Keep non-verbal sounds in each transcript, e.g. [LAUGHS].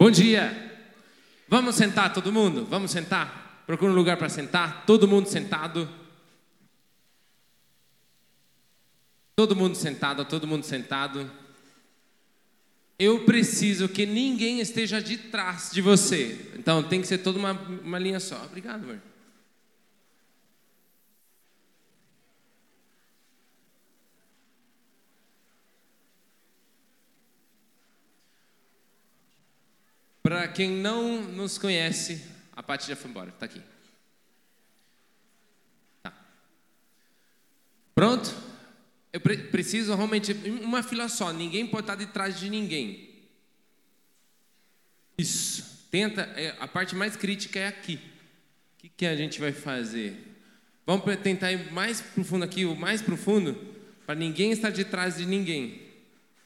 Bom dia. Vamos sentar todo mundo? Vamos sentar? Procura um lugar para sentar. Todo mundo sentado. Todo mundo sentado, todo mundo sentado. Eu preciso que ninguém esteja de trás de você. Então tem que ser toda uma, uma linha só. Obrigado, amor. Para quem não nos conhece, a Paty já foi embora, está aqui. Tá. Pronto? Eu pre preciso realmente uma fila só, ninguém pode estar de trás de ninguém. Isso. Tenta, é, a parte mais crítica é aqui. O que, que a gente vai fazer? Vamos tentar ir mais profundo aqui, o mais profundo, para ninguém estar de trás de ninguém.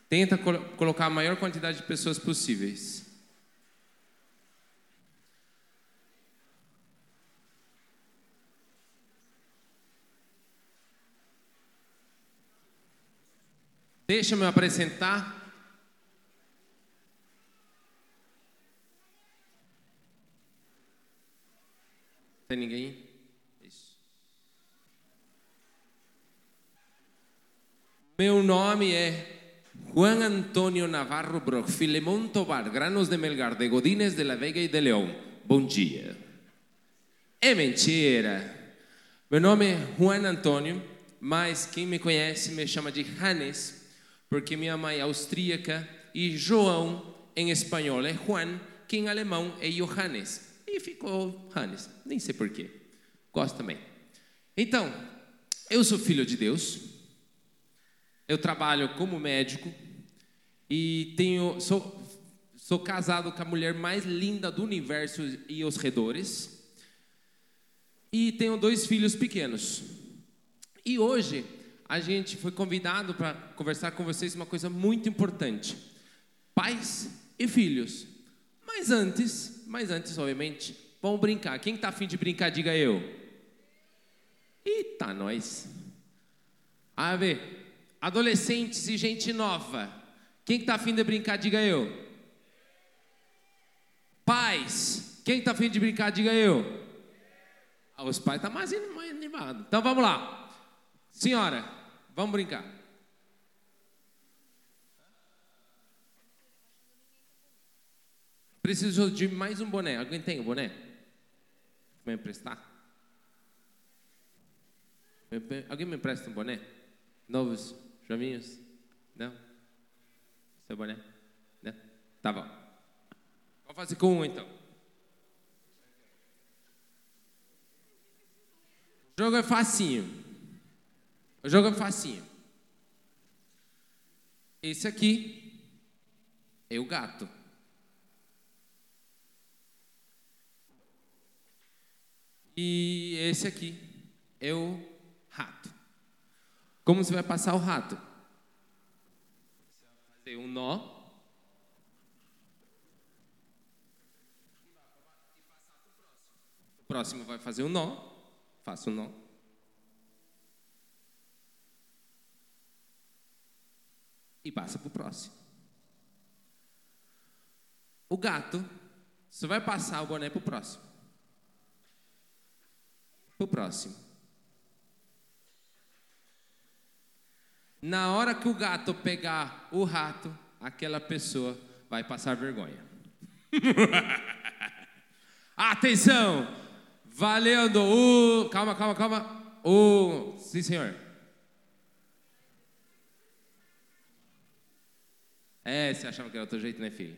Tenta col colocar a maior quantidade de pessoas possíveis. Deixa-me apresentar. Tem ninguém? Isso. Meu nome é Juan Antônio Navarro Brock, Filemón Tobar, Granos de Melgar, de Godines de la Vega e de Leão. Bom dia. É mentira. Meu nome é Juan Antônio, mas quem me conhece me chama de Hannes porque minha mãe é austríaca e João em espanhol é Juan, que em alemão é Johannes. E ficou Hannes, nem sei porquê. Gosto também. Então, eu sou filho de Deus, eu trabalho como médico e tenho, sou, sou casado com a mulher mais linda do universo e os redores. E tenho dois filhos pequenos. E hoje a gente foi convidado para conversar com vocês uma coisa muito importante: pais e filhos. Mas antes, mas antes, obviamente, vamos brincar. Quem está afim de brincar, diga eu. Eita, nós. A ver, adolescentes e gente nova. Quem está afim de brincar, diga eu. Pais, quem está afim de brincar, diga eu. Ah, os pais estão tá mais animados. Então vamos lá. Senhora, vamos brincar. Preciso de mais um boné. Alguém tem um boné? Me emprestar? Alguém me empresta um boné? Novos, jovinhos? Não? Seu boné? Não? Tá bom. Vamos fazer com um então. O jogo é facinho. O jogo é facinho. Esse aqui é o gato. E esse aqui é o rato. Como você vai passar o rato? Você vai fazer um nó. O próximo vai fazer um nó. Faça um nó. E passa para o próximo. O gato, você vai passar o boné para o próximo. Para o próximo. Na hora que o gato pegar o rato, aquela pessoa vai passar vergonha. [LAUGHS] Atenção! Valendo o. Calma, calma, calma. O. Sim, senhor. É, você achava que era outro jeito, né, filho?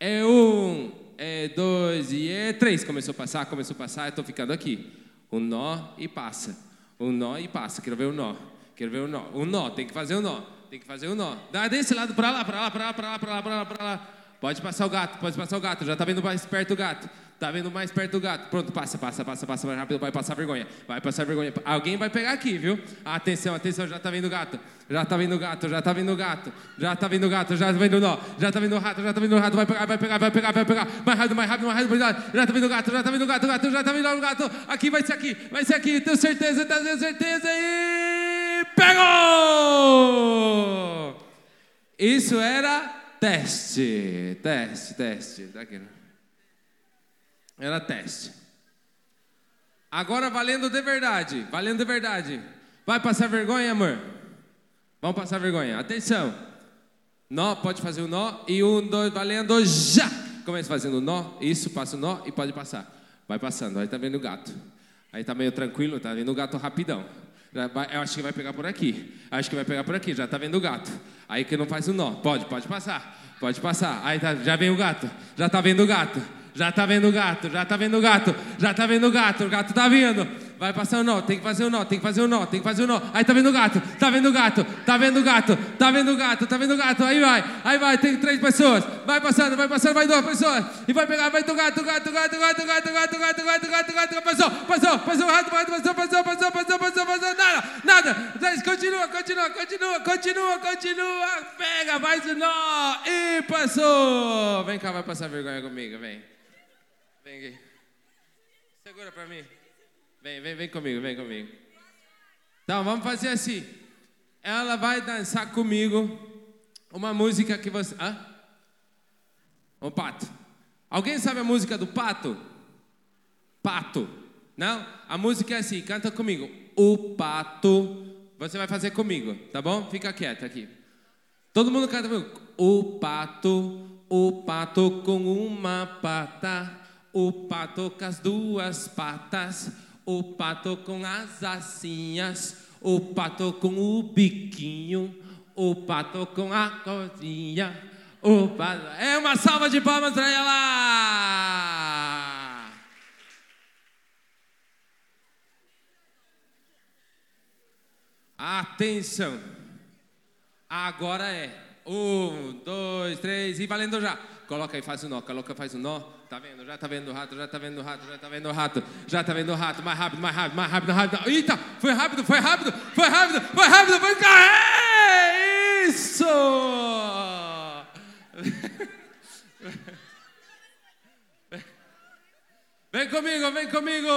É um, é dois e é três. Começou a passar, começou a passar, eu estou ficando aqui. Um nó e passa. Um nó e passa. Quero ver o um nó. Quero ver o um nó. Um nó, tem que fazer o um nó. Tem que fazer o nó. Dá desse lado para lá, para lá, para lá, para lá, para lá, para lá, para lá. Pode passar o gato, pode passar o gato. Já está vendo mais perto o gato. Tá vendo mais perto do gato. Pronto, passa, passa, passa, passa mais rápido, vai passar vergonha. Vai passar vergonha. Alguém vai pegar aqui, viu? Atenção, atenção, já tá vendo o gato. Já tá vendo o gato, já tá vendo o gato. Já tá vendo o gato, já tá vendo o nó. Já tá vendo o rato, já tá vendo o rato. Vai pegar, vai pegar, vai pegar, vai pegar. Mais rápido, mais rápido, mais rápido. Já tá vendo o gato, já tá vendo o gato, gato, já tá vendo o gato. Aqui vai ser aqui, vai ser aqui. Tenho certeza, tenho certeza. E pegou! Isso era teste, teste, teste. Daqui. Era teste. Agora valendo de verdade, valendo de verdade. Vai passar vergonha, amor? Vamos passar vergonha. Atenção. Nó, pode fazer o nó. E um, dois, valendo, já. Começa fazendo o nó. Isso, passa o nó e pode passar. Vai passando. Aí tá vendo o gato. Aí tá meio tranquilo, tá vendo o gato rapidão. Eu acho que vai pegar por aqui. Acho que vai pegar por aqui. Já tá vendo o gato. Aí que não faz o nó. Pode, pode passar. Pode passar. Aí tá, já vem o gato. Já tá vendo o gato. Já tá vendo o gato. Já tá vendo o gato. Já tá vendo o gato. O gato tá vindo. Vai passar o nó, tem que fazer o nó, tem que fazer o nó, tem que fazer o nó. Aí tá vendo o gato, tá vendo o gato, tá vendo o gato, tá vendo o gato, tá vendo o gato. Aí vai, aí vai, tem três pessoas. Vai passando, vai passando, vai duas pessoas. E vai pegar, vai do gato, gato, gato, gato, gato, gato, gato, gato, gato, gato, passou, passou, passou, rato, rato, passou, passou, passou, passou, passou, passou, nada, nada. Continua, continua, continua, continua, continua. Pega, faz o nó e passou. Vem cá, vai passar vergonha comigo, vem. Vem aqui. Segura pra mim. Vem, vem, vem comigo, vem comigo. Então, vamos fazer assim. Ela vai dançar comigo uma música que você. Hã? O pato. Alguém sabe a música do pato? Pato. Não? A música é assim, canta comigo. O pato. Você vai fazer comigo, tá bom? Fica quieto aqui. Todo mundo canta comigo. O pato, o pato com uma pata, o pato com as duas patas o pato com as asinhas, o pato com o biquinho, o pato com a cozinha, o pato... É uma salva de palmas para ela! Atenção! Agora é um, dois, três e valendo já. Coloca aí, faz o nó, coloca, faz o nó. Tá vendo? Já tá vendo o rato, já tá vendo o rato, já tá vendo o rato, já tá vendo o rato. Mais rápido, mais rápido, mais rápido, mais rápido. Eita, foi rápido, foi rápido, foi rápido, foi rápido, foi cá. Isso! [LAUGHS] Vem comigo, vem comigo.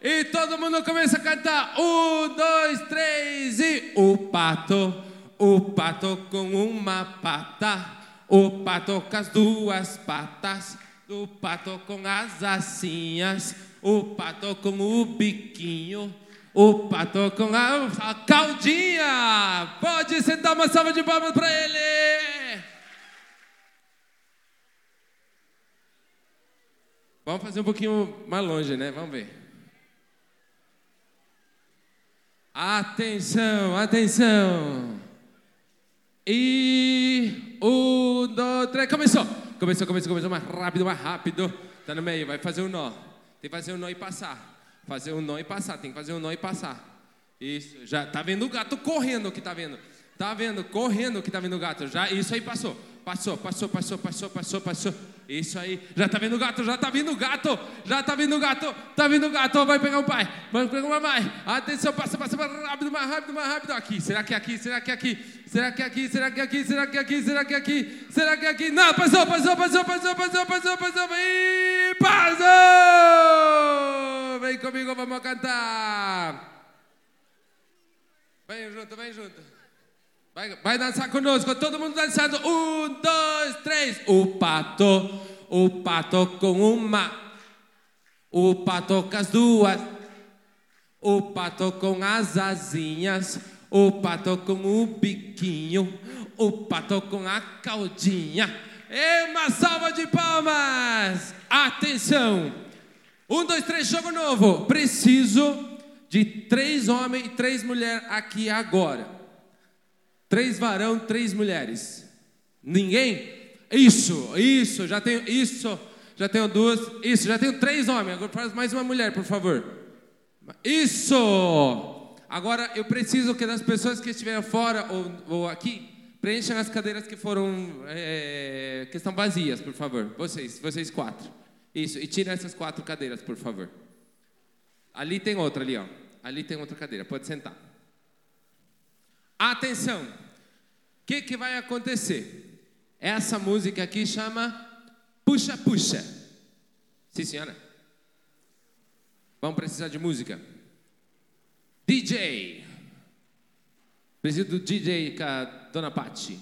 E todo mundo começa a cantar. Um, dois, três e o pato, o pato com uma pata. O pato com as duas patas, o pato com as asinhas, o pato com o biquinho, o pato com a, a caldinha. Pode sentar uma salva de palmas para ele. Vamos fazer um pouquinho mais longe, né? Vamos ver. Atenção, atenção. E um, dois, três, começou. Começou, começou, começou mais rápido, mais rápido. Tá no meio, vai fazer um nó. Tem que fazer um nó e passar. Fazer um nó e passar, tem que fazer um nó e passar. Isso, já tá vendo o gato correndo que tá vendo. Tá vendo, correndo que tá vendo o gato. Já, isso aí passou. Passou, passou, passou, passou, passou, passou. Isso aí. Já tá vendo o gato, já tá vindo o gato. Já tá vindo o gato. Tá vindo o gato. Vai pegar o pai. Vai pegar o mamãe. Atenção, passa, passa, mais rápido, mais rápido, mais rápido. Aqui. Será que é aqui? Será que é aqui? Será que é aqui? Será que aqui? Será que aqui? Será que aqui? Será que aqui? Não, passou, passou, passou, passou, passou, passou, passou. E passou! Vem comigo, vamos cantar. Vem junto, vem junto. Vai, vai dançar conosco, todo mundo dançando. Um, dois, três. O pato, o pato com uma. O pato com as duas. O pato com as asinhas. O pato com o biquinho. O pato com a caldinha. E uma salva de palmas. Atenção. Um, dois, três, jogo novo. Preciso de três homens e três mulheres aqui agora. Três varão, três mulheres. Ninguém? Isso, isso, já tenho isso, já tenho duas, isso, já tenho três homens. Agora faz mais uma mulher, por favor. Isso! Agora eu preciso que das pessoas que estiverem fora ou, ou aqui preencham as cadeiras que foram é, que estão vazias, por favor. Vocês, vocês quatro. Isso, e tirem essas quatro cadeiras, por favor. Ali tem outra ali, ó. Ali tem outra cadeira. Pode sentar. Atenção! O que, que vai acontecer? Essa música aqui chama Puxa Puxa. Sim, senhora? Vamos precisar de música. DJ. Preciso do DJ com a dona Patti.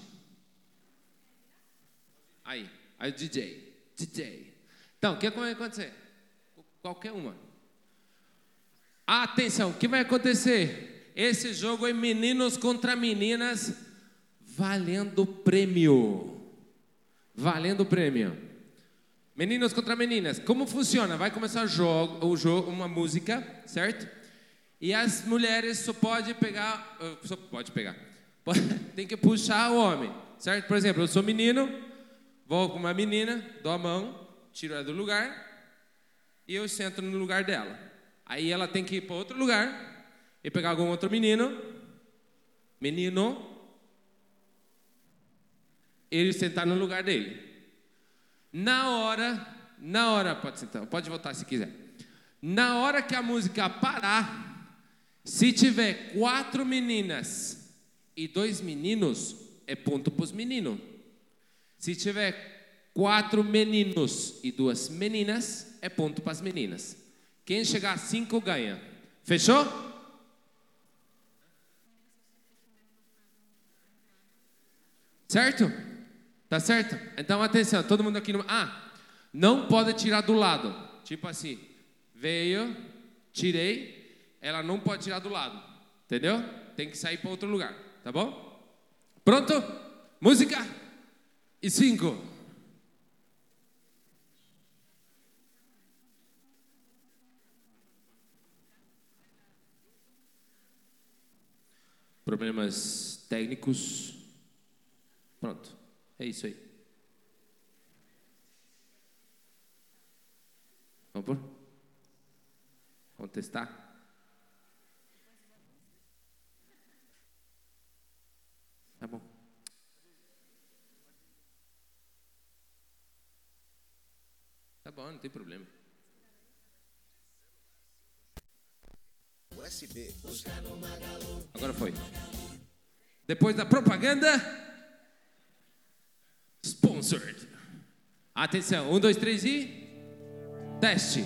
Aí, aí o DJ, DJ. Então, o que vai acontecer? Qualquer uma. Atenção, o que vai acontecer? Esse jogo é meninos contra meninas, valendo prêmio. Valendo prêmio. Meninos contra meninas. Como funciona? Vai começar jogo, o jogo uma música, certo? E as mulheres só pode pegar, uh, só pode pegar. [LAUGHS] tem que puxar o homem, certo? Por exemplo, eu sou menino, vou com uma menina, dou a mão, tiro ela do lugar e eu sento no lugar dela. Aí ela tem que ir para outro lugar e pegar algum outro menino, menino, ele sentar no lugar dele. Na hora, na hora, pode sentar, pode voltar se quiser. Na hora que a música parar, se tiver quatro meninas e dois meninos, é ponto para os meninos. Se tiver quatro meninos e duas meninas, é ponto para as meninas. Quem chegar a cinco ganha. Fechou? Certo? Tá certo? Então atenção, todo mundo aqui no. Ah, não pode tirar do lado. Tipo assim, veio, tirei, ela não pode tirar do lado. Entendeu? Tem que sair para outro lugar. Tá bom? Pronto? Música? E cinco. problemas técnicos. Pronto, é isso aí. Vamos por? Vamos testar? Tá bom. Tá bom, não tem problema. USB. Agora foi. Depois da propaganda. Sponsored. Atenção, um, dois, três e. Teste.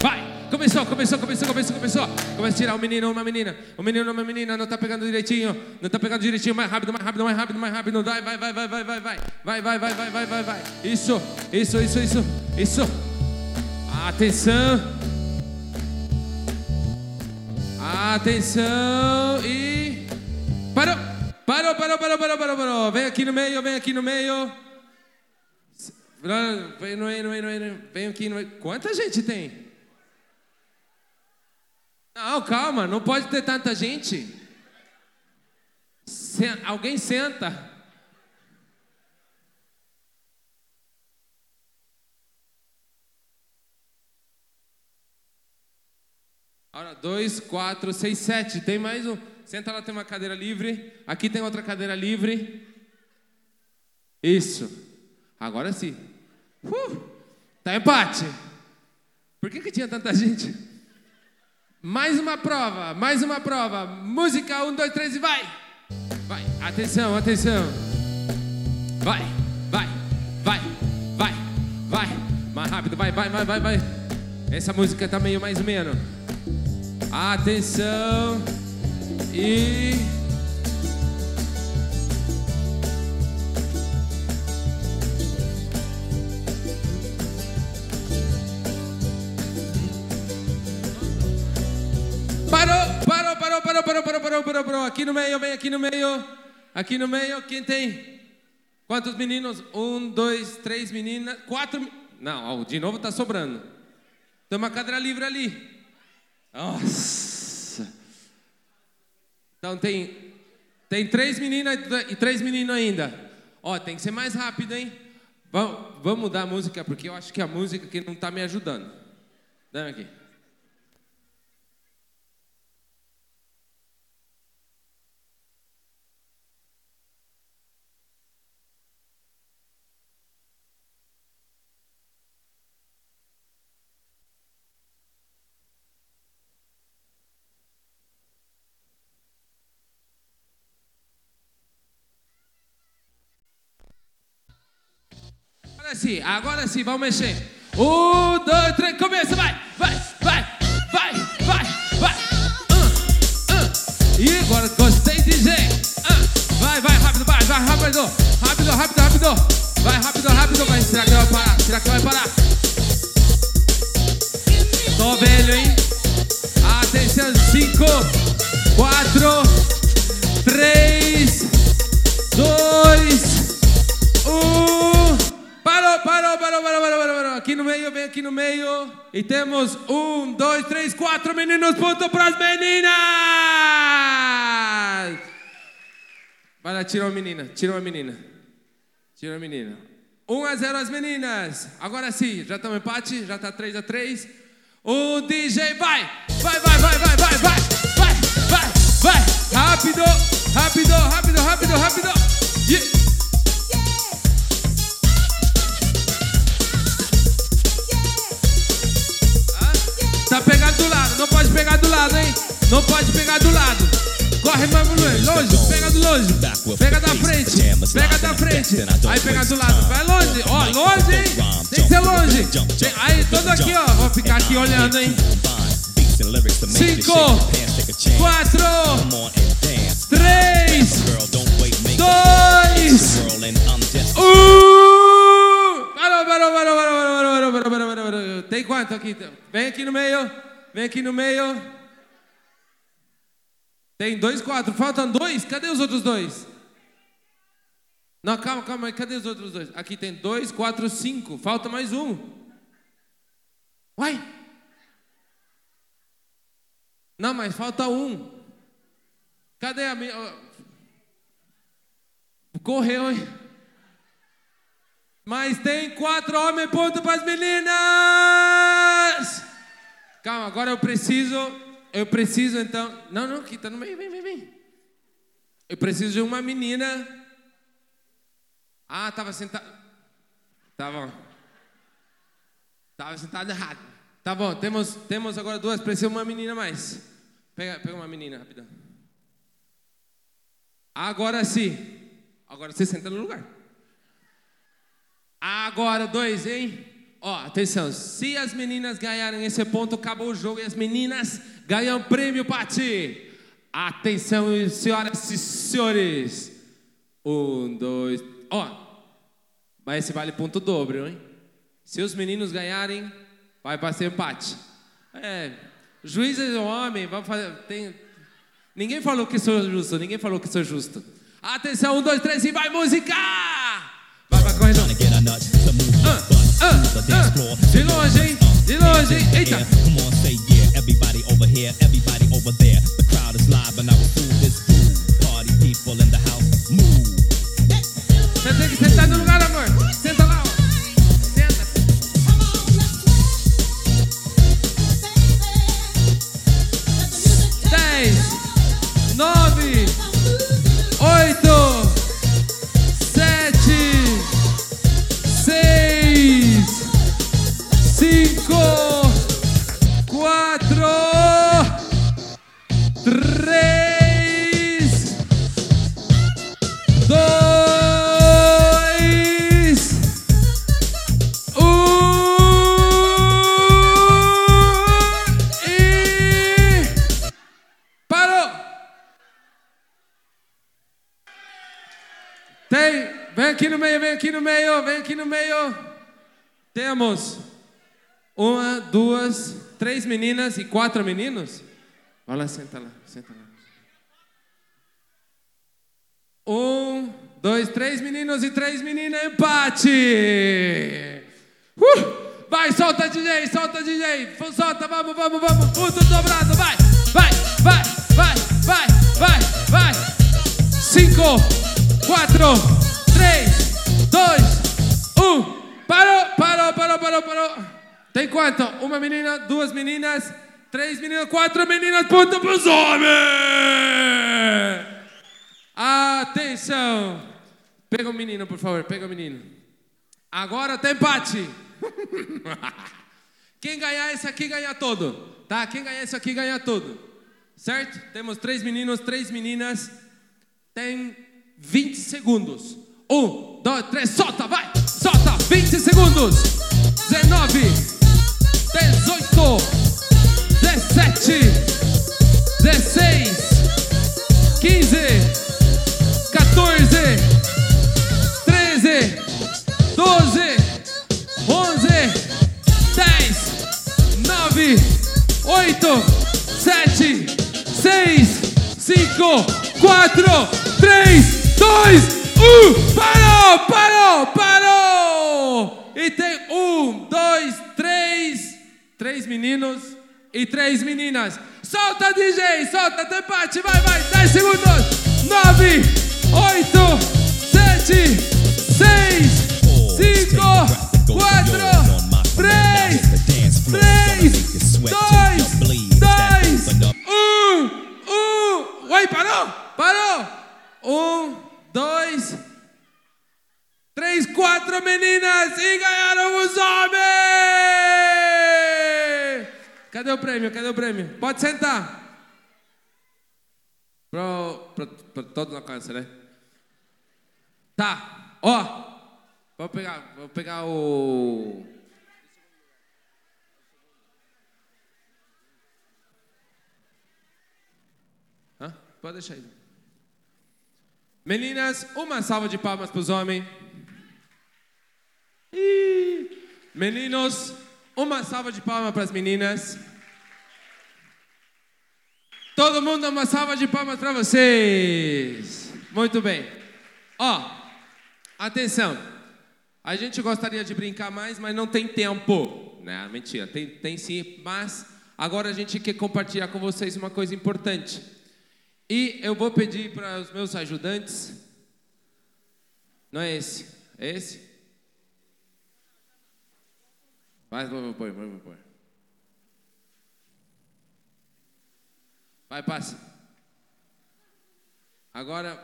Vai! Começou, começou, começou, começou, começou. Começa a tirar um menino, uma menina. Um menino, uma menina. Não tá pegando direitinho. Não tá pegando direitinho. Mais rápido, mais rápido, mais rápido, mais rápido. Vai, vai, vai, vai, vai, vai, vai. Vai, vai, vai, vai, vai, vai, vai. Isso, isso, isso, isso. Isso. Atenção. Atenção e parou. Parou, parou, parou, parou, parou, parou. Vem aqui no meio, vem aqui no meio. Vem no meio, no meio, no meio. Vem aqui no meio. Quanta gente tem? Não, calma, não pode ter tanta gente. alguém senta. Olha, dois, quatro, seis, sete. Tem mais um. Senta lá, tem uma cadeira livre. Aqui tem outra cadeira livre. Isso. Agora sim. Uh, tá empate. Por que, que tinha tanta gente? Mais uma prova, mais uma prova. Música, um, dois, três e vai. Vai, atenção, atenção. Vai, vai, vai, vai, vai. Mais rápido, vai, vai, vai, vai, vai. Essa música tá meio mais ou menos. Atenção e Parou, parou, parou, parou, parou, parou, parou, parou, parou. Aqui no meio, vem aqui no meio. Aqui no meio, quem tem? Quantos meninos? Um, dois, três meninas, quatro. Não, de novo tá sobrando. Tem uma cadeira livre ali. Nossa. Então tem tem três meninas e três meninos ainda. Ó, tem que ser mais rápido, hein? Vamos, vamos mudar a música porque eu acho que a música que não está me ajudando. Dá aqui. Sim, agora sim, vamos mexer. Um, dois, três, começa, vai, vai, vai, vai, vai, vai. Uh, uh. E agora gostei, DJ. Uh, vai, vai, rápido. Rápido, rápido, rápido. Vai, rápido, rápido. Vai. Será que vai parar? Será que vai parar? Tô velho, hein? Atenção. Cinco, quatro, três, dois, Parou, parou, parou, parou. Aqui no meio, vem aqui no meio. E temos um, dois, três, quatro meninos. Ponto pras meninas. Vai lá, tira uma menina, tira uma menina. Tira uma menina. 1 a 0 as meninas. Agora sim, já estamos empate, já está 3 a 3. O DJ vai! Vai, vai, vai, vai, vai, vai! Vai, vai, vai! Rápido, rápido, rápido, rápido, rápido! Do lado, não pode pegar do lado, hein? Não pode pegar do lado. Corre mais longe, longe, pega do longe. Pega da frente, pega da frente. Aí pega do lado, vai longe, ó, longe, hein? Tem que ser longe. Aí, todo aqui, ó. Vou ficar aqui olhando, hein? Cinco, quatro, três, dois, um. Parou, parou, parou, parou, parou, parou, parou, parou, parou, parou. Tem quanto aqui? Vem aqui no meio, vem aqui no meio. Tem dois, quatro. Faltam dois? Cadê os outros dois? Não, calma, calma. Cadê os outros dois? Aqui tem dois, quatro, cinco. Falta mais um. Uai! Não, mas falta um. Cadê a minha. Correu, hein? Mas tem quatro homens, ponto para as meninas! Calma, agora eu preciso. Eu preciso então. Não, não, aqui tá no meio, vem, vem, vem. Eu preciso de uma menina. Ah, tava sentado. Tava. Tava sentado errado. Tá bom, temos, temos agora duas. Precisa uma menina mais. Pega, pega uma menina, rapidão. Agora sim. Agora você senta no lugar. Agora dois, hein? Ó, atenção. Se as meninas ganharem esse ponto, acabou o jogo e as meninas ganham prêmio para ti. Atenção, senhoras e senhores. Um, dois. Ó, mas esse vale ponto dobro, hein? Se os meninos ganharem, vai para ser empate. É, juízes é homem, vamos fazer. Tem, ninguém falou que sou justo, ninguém falou que sou justo. Atenção, um, dois, três e vai música! Vai, vai correndo. De longe, hein? De longe. Eita! Come on, say yeah. Everybody over here, everybody over there. The crowd is live and I will this. Party people in the house, move. Você tem que sentar no lugar, aqui no meio, vem aqui no meio, vem aqui no meio. Temos uma, duas, três meninas e quatro meninos. Vai lá, senta lá, senta lá. Um, dois, três meninos e três meninas, empate! Uh! Vai, solta DJ, solta DJ, solta, vamos, vamos, vamos, ponto dobrado, vai, vai, vai, vai, vai, vai, vai. Cinco, quatro, três, dois, um. Parou, parou, parou, parou, parou. Tem quanto? Uma menina, duas meninas, três meninas, quatro meninas, ponto pros homens! Atenção! Pega o menino, por favor, pega o menino. Agora tem empate. [LAUGHS] Quem ganhar esse aqui ganha todo, tá? Quem ganhar esse aqui ganha tudo, certo? Temos três meninos, três meninas. Tem 20 segundos. Um, dois, três, solta, vai! Solta, 20 segundos. 19, 18, 17, 16, 15, 14, 13, 12, 11, 10, 9, 8, 7, 6, 5, 4, 3, 2, um. Parou, parou, parou. E tem um, dois, três, três meninos e três meninas. Solta, DJ, solta, debate, vai, vai, 10 segundos. Nove, oito, sete, seis, cinco, quatro, três, três, dois, dois, um, um. Oi, parou, parou. Um, dois, três, quatro meninas e ganharam os homens. Cadê o prêmio? Cadê o prêmio? Pode sentar. Pro, pro, pro todo na casa, né? Tá, ó. Vou pegar, vou pegar o. Hã? Pode deixar aí. Meninas, uma salva de palmas para os homens. Ih. Meninos, uma salva de palmas para as meninas. Todo mundo, uma salva de palmas para vocês. Muito bem. Ó, atenção. A gente gostaria de brincar mais, mas não tem tempo. Não, mentira, tem, tem sim. Mas agora a gente quer compartilhar com vocês uma coisa importante. E eu vou pedir para os meus ajudantes. Não é esse? É esse? Vai, vai, vai, vai, vai, vai. Passa. Agora,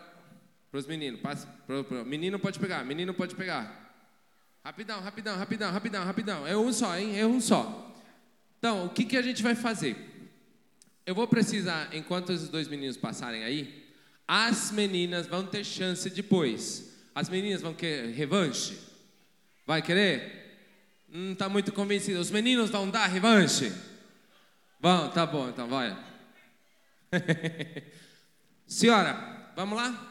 para os meninos, passa. Pro, pro. Menino pode pegar, menino pode pegar. Rapidão, rapidão, rapidão, rapidão, rapidão. É um só, hein? É um só. Então, o que, que a gente vai fazer? Eu vou precisar, enquanto os dois meninos passarem aí, as meninas vão ter chance depois. As meninas vão querer revanche? Vai querer? Não está muito convencido. Os meninos vão dar revanche? Vão, tá bom, então vai. [LAUGHS] Senhora, vamos lá?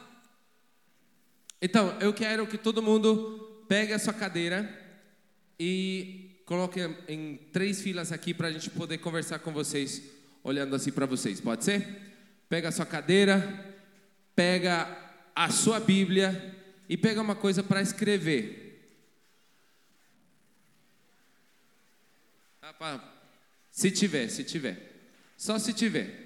Então, eu quero que todo mundo pegue a sua cadeira e coloque em três filas aqui para a gente poder conversar com vocês, olhando assim para vocês. Pode ser? Pega a sua cadeira, pega a sua Bíblia e pega uma coisa para escrever. Se tiver, se tiver. Só se tiver.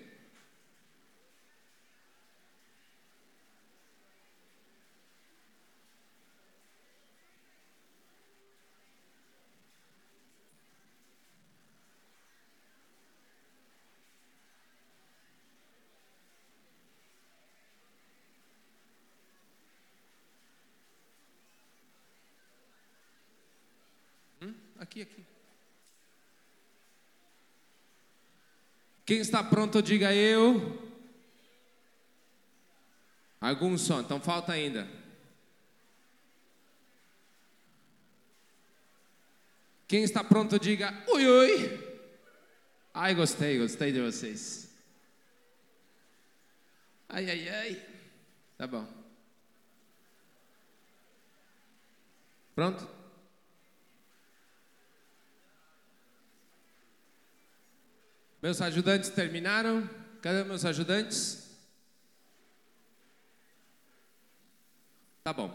Hum? Aqui, aqui. Quem está pronto, diga eu. Algum som, então falta ainda. Quem está pronto, diga ui, ui. Ai, gostei, gostei de vocês. Ai, ai, ai. Tá bom. Pronto? Meus ajudantes terminaram? Cadê meus ajudantes? Tá bom.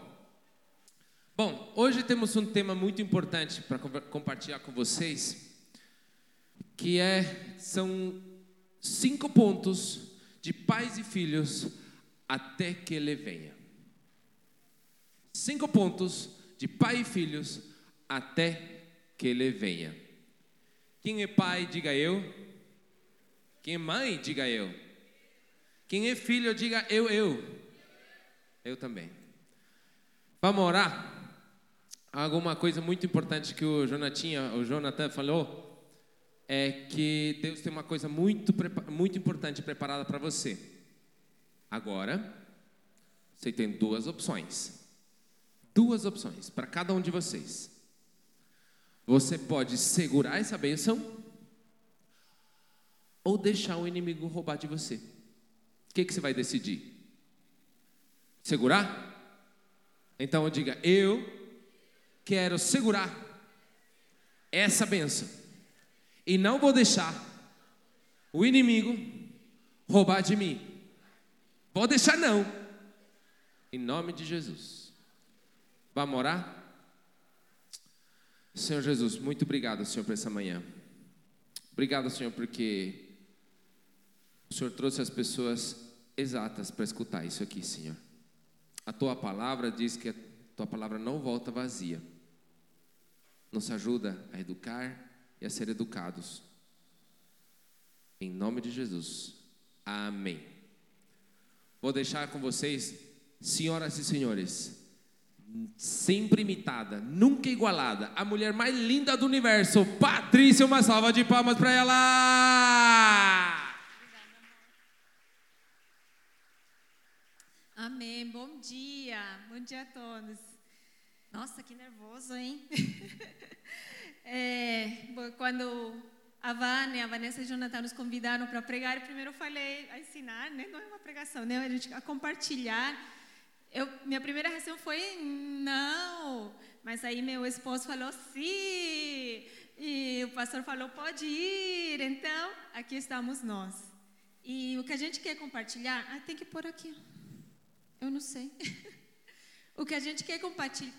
Bom, hoje temos um tema muito importante para compartilhar com vocês, que é são cinco pontos de pais e filhos até que ele venha. Cinco pontos de pai e filhos até que ele venha. Quem é pai, diga eu. Quem é mãe, diga eu. Quem é filho, diga eu, eu. Eu também. Vamos orar? Alguma coisa muito importante que o Jonatinha, o Jonathan falou é que Deus tem uma coisa muito, muito importante preparada para você. Agora, você tem duas opções. Duas opções para cada um de vocês. Você pode segurar essa bênção ou deixar o inimigo roubar de você? O que, que você vai decidir? Segurar? Então diga: Eu quero segurar essa benção e não vou deixar o inimigo roubar de mim. Pode deixar não. Em nome de Jesus. Vamos orar? Senhor Jesus, muito obrigado, Senhor, por essa manhã. Obrigado, Senhor, porque o Senhor trouxe as pessoas exatas para escutar isso aqui, Senhor. A tua palavra diz que a tua palavra não volta vazia. Nos ajuda a educar e a ser educados. Em nome de Jesus. Amém. Vou deixar com vocês, senhoras e senhores, sempre imitada, nunca igualada, a mulher mais linda do universo, Patrícia, uma salva de palmas para ela. Amém. Bom dia. Bom dia a todos. Nossa, que nervoso, hein? [LAUGHS] é, quando a Vânia, a Vanessa e a Jonathan nos convidaram para pregar, primeiro eu falei a ensinar, né? Não é uma pregação, né? A gente a compartilhar. Eu, minha primeira reação foi não, mas aí meu esposo falou sim, e o pastor falou pode ir, então aqui estamos nós. E o que a gente quer compartilhar, ah, tem que pôr aqui. Eu não sei. [LAUGHS] o que a gente quer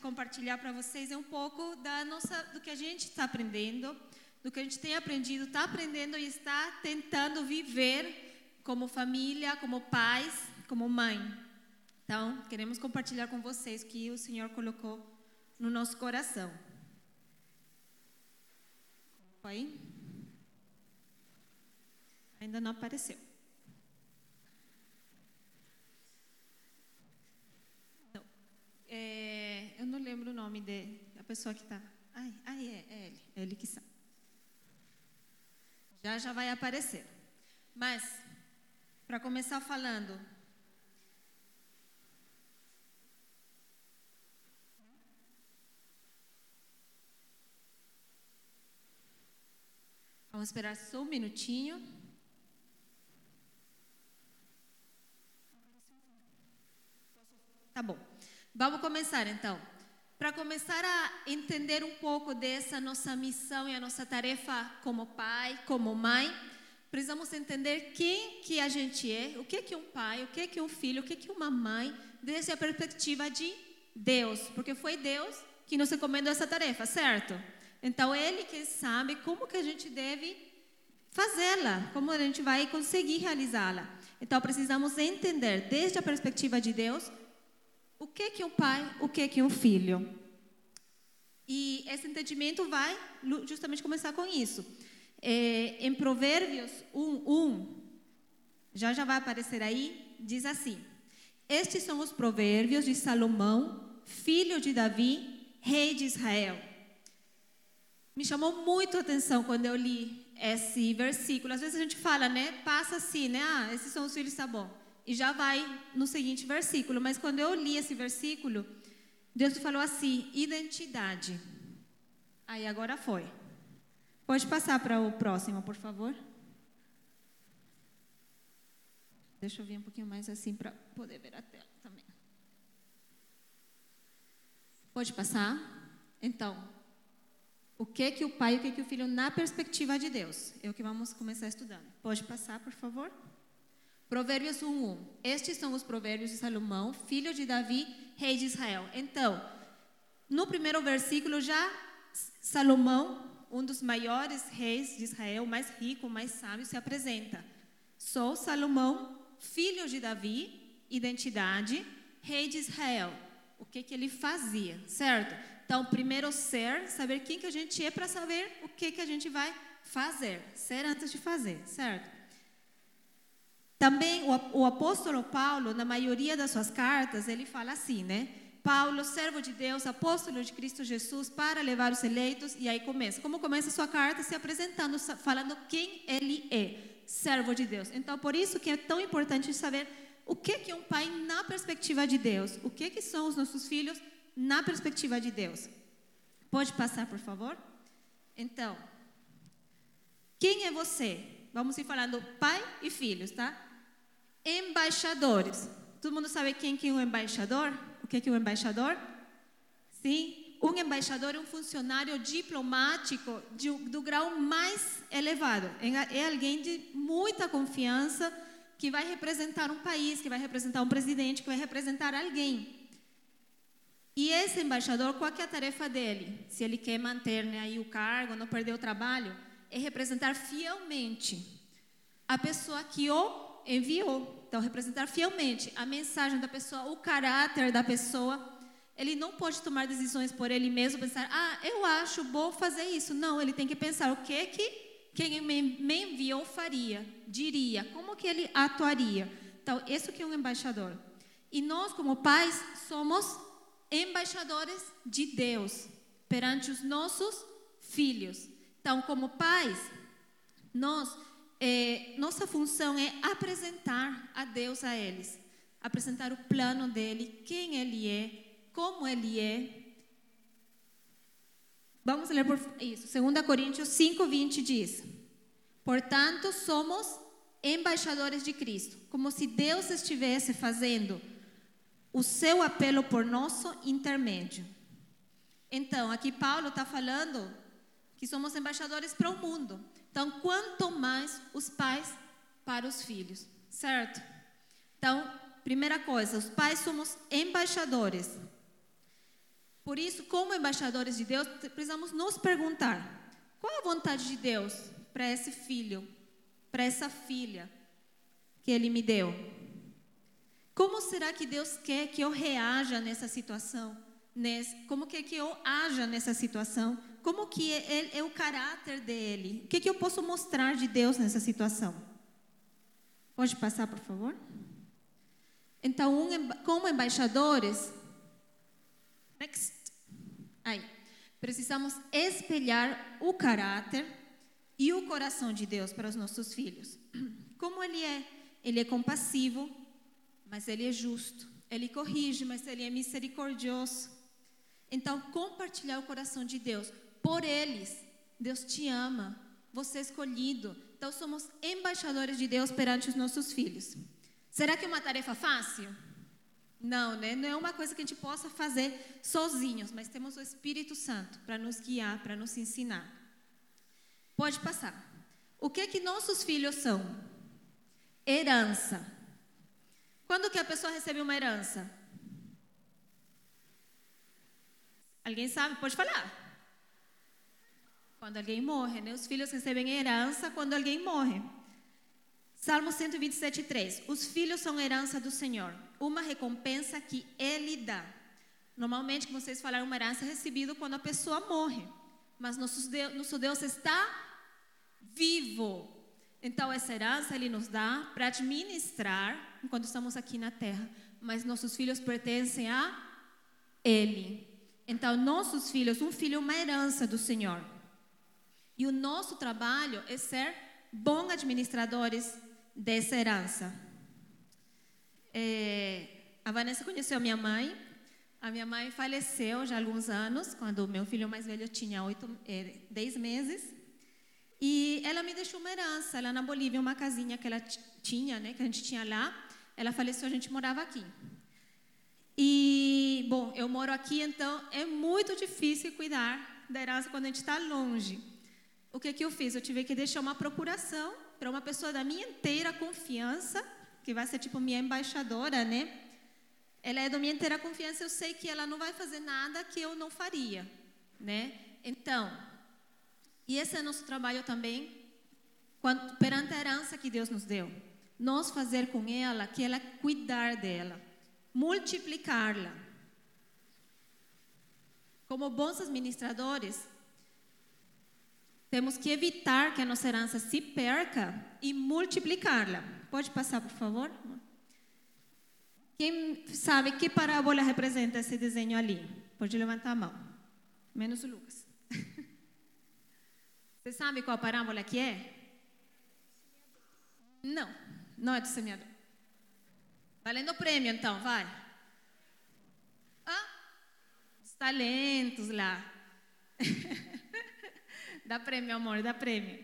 compartilhar para vocês é um pouco da nossa, do que a gente está aprendendo, do que a gente tem aprendido, está aprendendo e está tentando viver como família, como pais, como mãe. Então, queremos compartilhar com vocês o que o Senhor colocou no nosso coração. Aí? Ainda não apareceu. É, eu não lembro o nome de, da pessoa que está. Ai, ai, é, é ele, é ele que sabe. Já já vai aparecer. Mas, para começar falando Vamos esperar só um minutinho. Tá bom. Vamos começar então. Para começar a entender um pouco dessa nossa missão e a nossa tarefa como pai, como mãe, precisamos entender quem que a gente é, o que que é um pai, o que que é um filho, o que que é uma mãe, desde a perspectiva de Deus, porque foi Deus que nos encomendou essa tarefa, certo? Então, ele que sabe como que a gente deve fazê-la, como a gente vai conseguir realizá-la. Então, precisamos entender, desde a perspectiva de Deus, o que que um pai, o que que um filho. E esse entendimento vai justamente começar com isso. É, em Provérbios 1:1, já já vai aparecer aí, diz assim: Estes são os provérbios de Salomão, filho de Davi, rei de Israel. Me chamou muito a atenção quando eu li esse versículo. Às vezes a gente fala, né? Passa assim, né? Ah, esses são os filhos, tá bom. E já vai no seguinte versículo. Mas quando eu li esse versículo, Deus falou assim: identidade. Aí agora foi. Pode passar para o próximo, por favor. Deixa eu vir um pouquinho mais assim para poder ver a tela também. Pode passar? Então, o que que o pai e o que que o filho na perspectiva de Deus. É o que vamos começar estudando. Pode passar, por favor? Provérbios 1:1. Estes são os provérbios de Salomão, filho de Davi, rei de Israel. Então, no primeiro versículo já Salomão, um dos maiores reis de Israel, mais rico, mais sábio, se apresenta. Sou Salomão, filho de Davi, identidade, rei de Israel. O que que ele fazia, certo? Então, primeiro ser, saber quem que a gente é para saber o que que a gente vai fazer. Ser antes de fazer, certo? Também o, o apóstolo Paulo, na maioria das suas cartas, ele fala assim, né? Paulo, servo de Deus, apóstolo de Cristo Jesus, para levar os eleitos, e aí começa. Como começa a sua carta? Se apresentando, falando quem ele é, servo de Deus. Então, por isso que é tão importante saber o que que é um pai na perspectiva de Deus, o que que são os nossos filhos na perspectiva de Deus. Pode passar, por favor? Então, quem é você? Vamos ir falando pai e filhos, tá? Embaixadores. Todo mundo sabe quem que é um embaixador? O que é, que é um embaixador? Sim, um embaixador é um funcionário diplomático de, do grau mais elevado. É, é alguém de muita confiança que vai representar um país, que vai representar um presidente, que vai representar alguém. E esse embaixador, qual é a tarefa dele? Se ele quer manter né, aí o cargo, não perder o trabalho, é representar fielmente a pessoa que o enviou. Então, representar fielmente a mensagem da pessoa, o caráter da pessoa. Ele não pode tomar decisões por ele mesmo, pensar, ah, eu acho bom fazer isso. Não, ele tem que pensar o que que quem me enviou faria, diria, como que ele atuaria. Então, isso que é um embaixador. E nós, como pais, somos embaixadores de Deus perante os nossos filhos. Então, como pais, nós, é, nossa função é apresentar a Deus a eles, apresentar o plano dele, quem ele é, como ele é. Vamos ler por isso. 2 Coríntios 5, 20 diz: Portanto, somos embaixadores de Cristo, como se Deus estivesse fazendo o seu apelo por nosso intermédio. Então, aqui Paulo está falando que somos embaixadores para o mundo. Então, quanto mais os pais para os filhos, certo? Então, primeira coisa, os pais somos embaixadores. Por isso, como embaixadores de Deus, precisamos nos perguntar: qual a vontade de Deus para esse filho, para essa filha que ele me deu? Como será que Deus quer que eu reaja nessa situação? Como quer que eu haja nessa situação? Como que é, é o caráter dele? O que, que eu posso mostrar de Deus nessa situação? Pode passar, por favor? Então, um, como embaixadores, next, aí, precisamos espelhar o caráter e o coração de Deus para os nossos filhos. [CLEARS THROAT] Como ele é? Ele é compassivo, mas ele é justo. Ele corrige, mas ele é misericordioso. Então, compartilhar o coração de Deus por eles. Deus te ama, você é escolhido. Então, somos embaixadores de Deus perante os nossos filhos. Será que é uma tarefa fácil? Não, né? Não é uma coisa que a gente possa fazer sozinhos, mas temos o Espírito Santo para nos guiar, para nos ensinar. Pode passar. O que que nossos filhos são? Herança. Quando que a pessoa recebe uma herança? Alguém sabe? Pode falar. Quando alguém morre, né? Os filhos recebem herança quando alguém morre. Salmo 127, 3. Os filhos são herança do Senhor, uma recompensa que Ele dá. Normalmente, como vocês falaram, uma herança é recebida quando a pessoa morre. Mas nosso Deus, nosso Deus está vivo. Então, essa herança Ele nos dá para administrar enquanto estamos aqui na terra, mas nossos filhos pertencem a Ele. Então, nossos filhos, um filho é uma herança do Senhor. E o nosso trabalho é ser bons administradores dessa herança. É, a Vanessa conheceu a minha mãe. A minha mãe faleceu já há alguns anos, quando meu filho mais velho tinha oito, é, dez meses. E ela me deixou uma herança lá na Bolívia, uma casinha que ela tinha, né, que a gente tinha lá. Ela faleceu, a gente morava aqui. E, bom, eu moro aqui, então é muito difícil cuidar da herança quando a gente está longe. O que, que eu fiz? Eu tive que deixar uma procuração para uma pessoa da minha inteira confiança, que vai ser tipo minha embaixadora, né? Ela é da minha inteira confiança, eu sei que ela não vai fazer nada que eu não faria, né? Então, e esse é nosso trabalho também quando, perante a herança que Deus nos deu nós fazer com ela que ela cuidar dela, multiplicá-la. Como bons administradores, temos que evitar que a nossa herança se perca e multiplicá-la. Pode passar, por favor? Quem sabe que parábola representa esse desenho ali? Pode levantar a mão. Menos o Lucas. [LAUGHS] Você sabe qual parábola que é? Não. Não é do semeador. Valendo o prêmio, então, vai. Ah, os talentos lá. [LAUGHS] dá prêmio, amor, dá prêmio.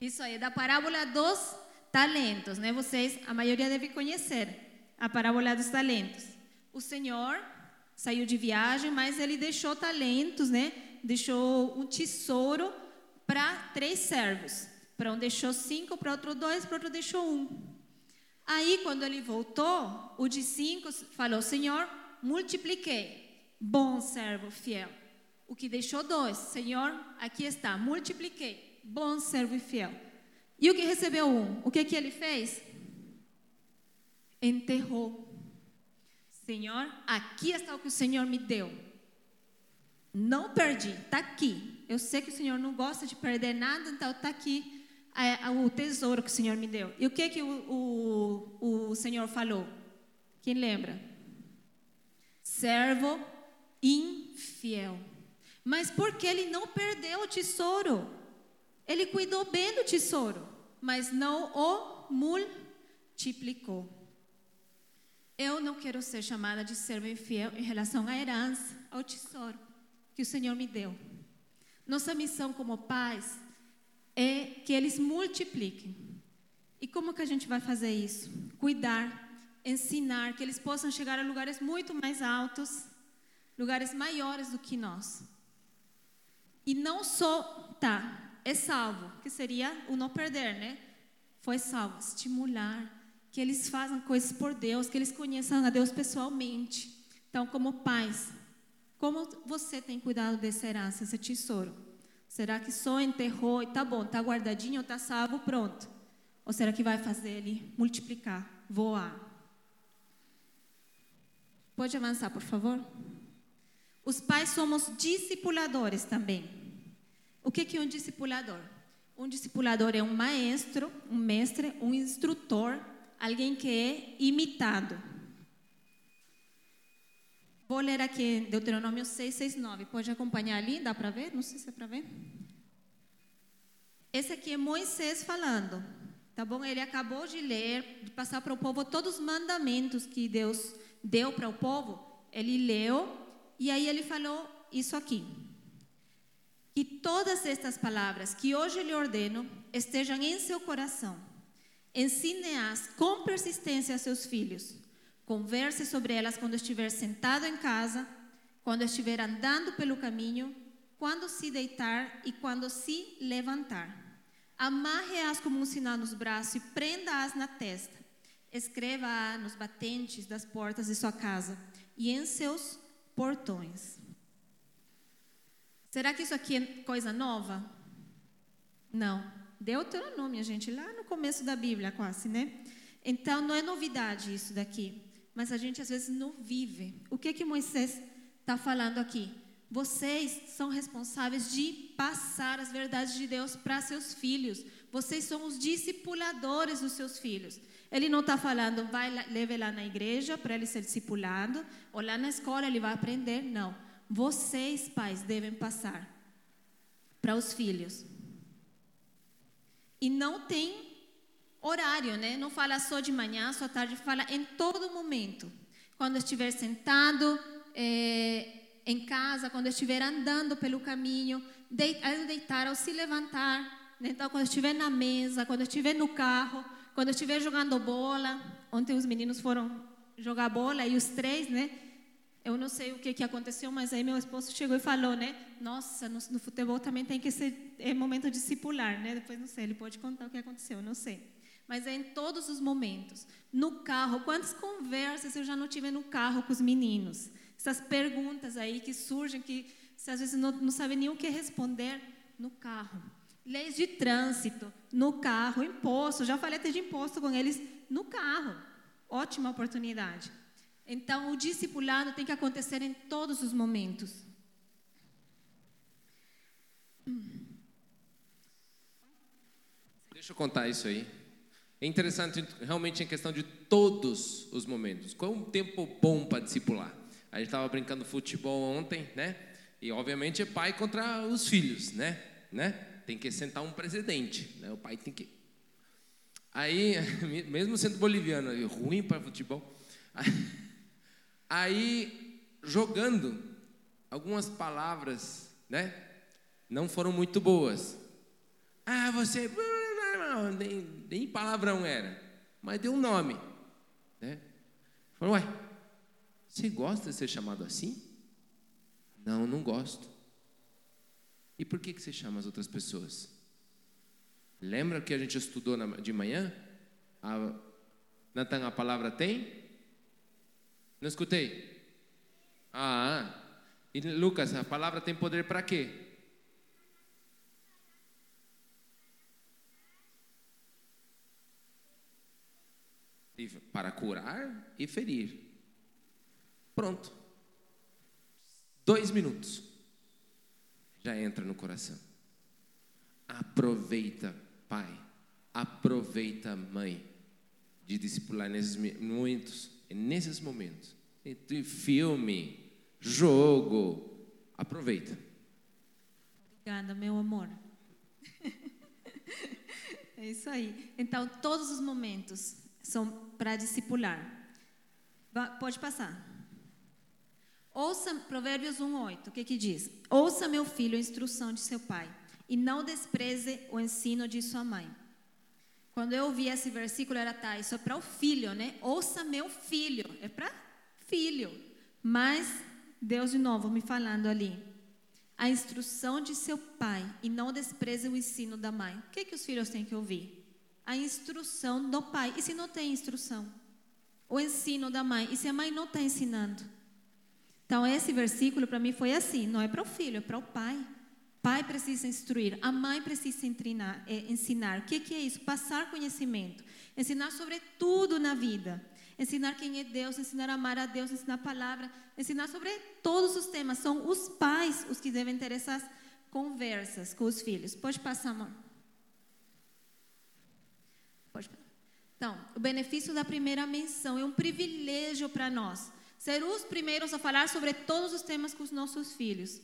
Isso aí, da parábola dos talentos, né? Vocês, a maioria deve conhecer a parábola dos talentos. O Senhor saiu de viagem, mas ele deixou talentos, né? Deixou um tesouro para três servos. Para um deixou cinco, para outro dois, para outro deixou um. Aí, quando ele voltou, o de cinco falou: Senhor, multipliquei. Bom servo fiel. O que deixou dois, Senhor, aqui está, multipliquei. Bom servo e fiel. E o que recebeu um, o que, que ele fez? Enterrou. Senhor, aqui está o que o Senhor me deu. Não perdi, está aqui. Eu sei que o Senhor não gosta de perder nada, então está aqui é, o tesouro que o Senhor me deu. E o que, que o, o, o Senhor falou? Quem lembra? Servo infiel. Mas porque ele não perdeu o tesouro? Ele cuidou bem do tesouro, mas não o multiplicou. Eu não quero ser chamada de servo infiel em relação à herança, ao tesouro que o Senhor me deu. Nossa missão como pais é que eles multipliquem. E como que a gente vai fazer isso? Cuidar, ensinar, que eles possam chegar a lugares muito mais altos, lugares maiores do que nós. E não só, tá, é salvo, que seria o não perder, né? Foi salvo, estimular, que eles façam coisas por Deus, que eles conheçam a Deus pessoalmente. Então, como pais, como você tem cuidado dessa herança, desse tesouro? Será que só enterrou e tá bom, tá guardadinho, tá salvo, pronto? Ou será que vai fazer ele multiplicar, voar? Pode avançar, por favor? Os pais somos discipuladores também. O que é um discipulador? Um discipulador é um maestro, um mestre, um instrutor, alguém que é imitado. Vou ler aqui Deuteronômio 6, 6, 9. Pode acompanhar ali? Dá para ver? Não sei se é para ver. Esse aqui é Moisés falando. Tá bom? Ele acabou de ler, de passar para o povo todos os mandamentos que Deus deu para o povo. Ele leu e aí ele falou isso aqui. Que todas estas palavras que hoje lhe ordeno estejam em seu coração. Ensine-as com persistência a seus filhos Converse sobre elas quando estiver sentado em casa, quando estiver andando pelo caminho, quando se deitar e quando se levantar. Amarre-as como um sinal nos braços e prenda-as na testa. Escreva-as nos batentes das portas de sua casa e em seus portões. Será que isso aqui é coisa nova? Não. Deuteronômio, gente, lá no começo da Bíblia, quase, né? Então, não é novidade isso daqui mas a gente às vezes não vive. O que que Moisés está falando aqui? Vocês são responsáveis de passar as verdades de Deus para seus filhos. Vocês são os discipuladores dos seus filhos. Ele não está falando, vai leve lá na igreja para ele ser discipulado, ou lá na escola ele vai aprender. Não. Vocês, pais, devem passar para os filhos. E não tem horário, né? Não fala só de manhã, só tarde, fala em todo momento. Quando estiver sentado é, em casa, quando estiver andando pelo caminho, ao deitar, ao se levantar, né? então quando estiver na mesa, quando estiver no carro, quando estiver jogando bola. Ontem os meninos foram jogar bola e os três, né? Eu não sei o que, que aconteceu, mas aí meu esposo chegou e falou, né? Nossa, no, no futebol também tem que ser é momento discipular, né? Depois não sei, ele pode contar o que aconteceu, não sei mas é em todos os momentos. No carro, quantas conversas eu já não tive no carro com os meninos? Essas perguntas aí que surgem, que você às vezes não, não sabe nem o que responder no carro. Leis de trânsito, no carro, imposto, já falei até de imposto com eles no carro. Ótima oportunidade. Então, o discipulado tem que acontecer em todos os momentos. Deixa eu contar isso aí. É interessante realmente em questão de todos os momentos. Qual é um tempo bom para discipular? A gente estava brincando futebol ontem, né? E obviamente é pai contra os filhos, né? né? Tem que sentar um presidente, né? O pai tem que. Aí, [LAUGHS] mesmo sendo boliviano, é ruim para futebol. Aí, jogando, algumas palavras, né? Não foram muito boas. Ah, você [LAUGHS] nem, nem palavrão era, mas deu um nome. Né? Falou, ué, você gosta de ser chamado assim? Não, não gosto. E por que, que você chama as outras pessoas? Lembra que a gente estudou de manhã? A, Natan, a palavra tem? Não escutei. Ah, e Lucas, a palavra tem poder para quê? Para curar e ferir. Pronto. Dois minutos. Já entra no coração. Aproveita, pai. Aproveita, mãe, de discipular nesses mi- momentos. Nesses momentos. Entre filme, jogo. Aproveita. Obrigada, meu amor. [LAUGHS] é isso aí. Então, todos os momentos são para discipular. Pode passar. Ouça Provérbios 1:8. O que que diz? Ouça meu filho a instrução de seu pai e não despreze o ensino de sua mãe. Quando eu ouvi esse versículo era tá, isso é para o filho, né? Ouça meu filho, é para filho. Mas Deus de novo me falando ali, a instrução de seu pai e não despreze o ensino da mãe. O que que os filhos têm que ouvir? A instrução do pai. E se não tem instrução? O ensino da mãe. E se a mãe não está ensinando? Então, esse versículo para mim foi assim: não é para o filho, é para o pai. Pai precisa instruir, a mãe precisa ensinar. é, ensinar. O que, que é isso? Passar conhecimento. Ensinar sobre tudo na vida. Ensinar quem é Deus, ensinar a amar a Deus, ensinar a palavra, ensinar sobre todos os temas. São os pais os que devem ter essas conversas com os filhos. Pode passar, amor. Pode passar. Então, o benefício da primeira menção é um privilégio para nós. Ser os primeiros a falar sobre todos os temas com os nossos filhos.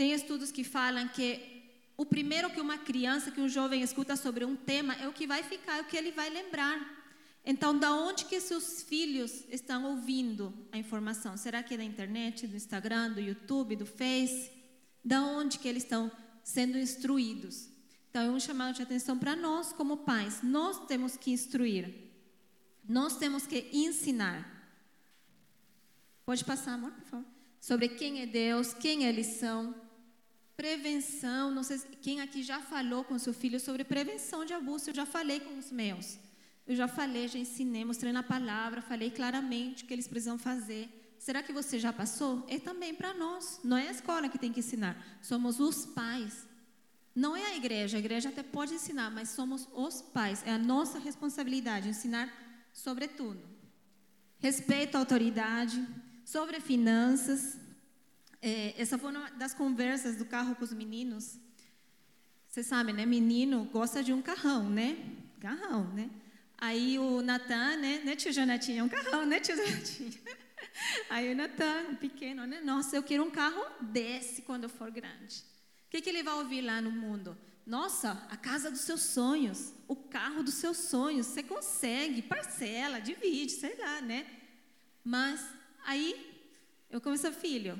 Tem estudos que falam que o primeiro que uma criança, que um jovem escuta sobre um tema é o que vai ficar, é o que ele vai lembrar. Então, da onde que seus filhos estão ouvindo a informação? Será que é da internet, do Instagram, do YouTube, do Face? Da onde que eles estão sendo instruídos? Então, é um chamado de atenção para nós como pais. Nós temos que instruir. Nós temos que ensinar. Pode passar, amor, por favor. Sobre quem é Deus, quem eles são. Prevenção, não sei se- quem aqui já falou com seu filho sobre prevenção de abuso. Eu já falei com os meus. Eu já falei, já ensinei, mostrei na palavra, falei claramente o que eles precisam fazer. Será que você já passou? É também para nós. Não é a escola que tem que ensinar. Somos os pais. Não é a igreja. A igreja até pode ensinar, mas somos os pais. É a nossa responsabilidade ensinar sobre tudo. Respeito à autoridade, sobre finanças. É, essa foi uma das conversas do carro com os meninos. Você sabe, né? Menino gosta de um carrão, né? Carrão, né? Aí o Natan, né? Né, tio Jonatinho? É um carrão, né, tio Jonatinho? [LAUGHS] Aí o Natan, pequeno, né? Nossa, eu quero um carro desse quando eu for grande. O que, que ele vai ouvir lá no mundo? Nossa, a casa dos seus sonhos, o carro dos seus sonhos, você consegue, parcela, divide, sei lá, né? Mas aí eu comecei, filho,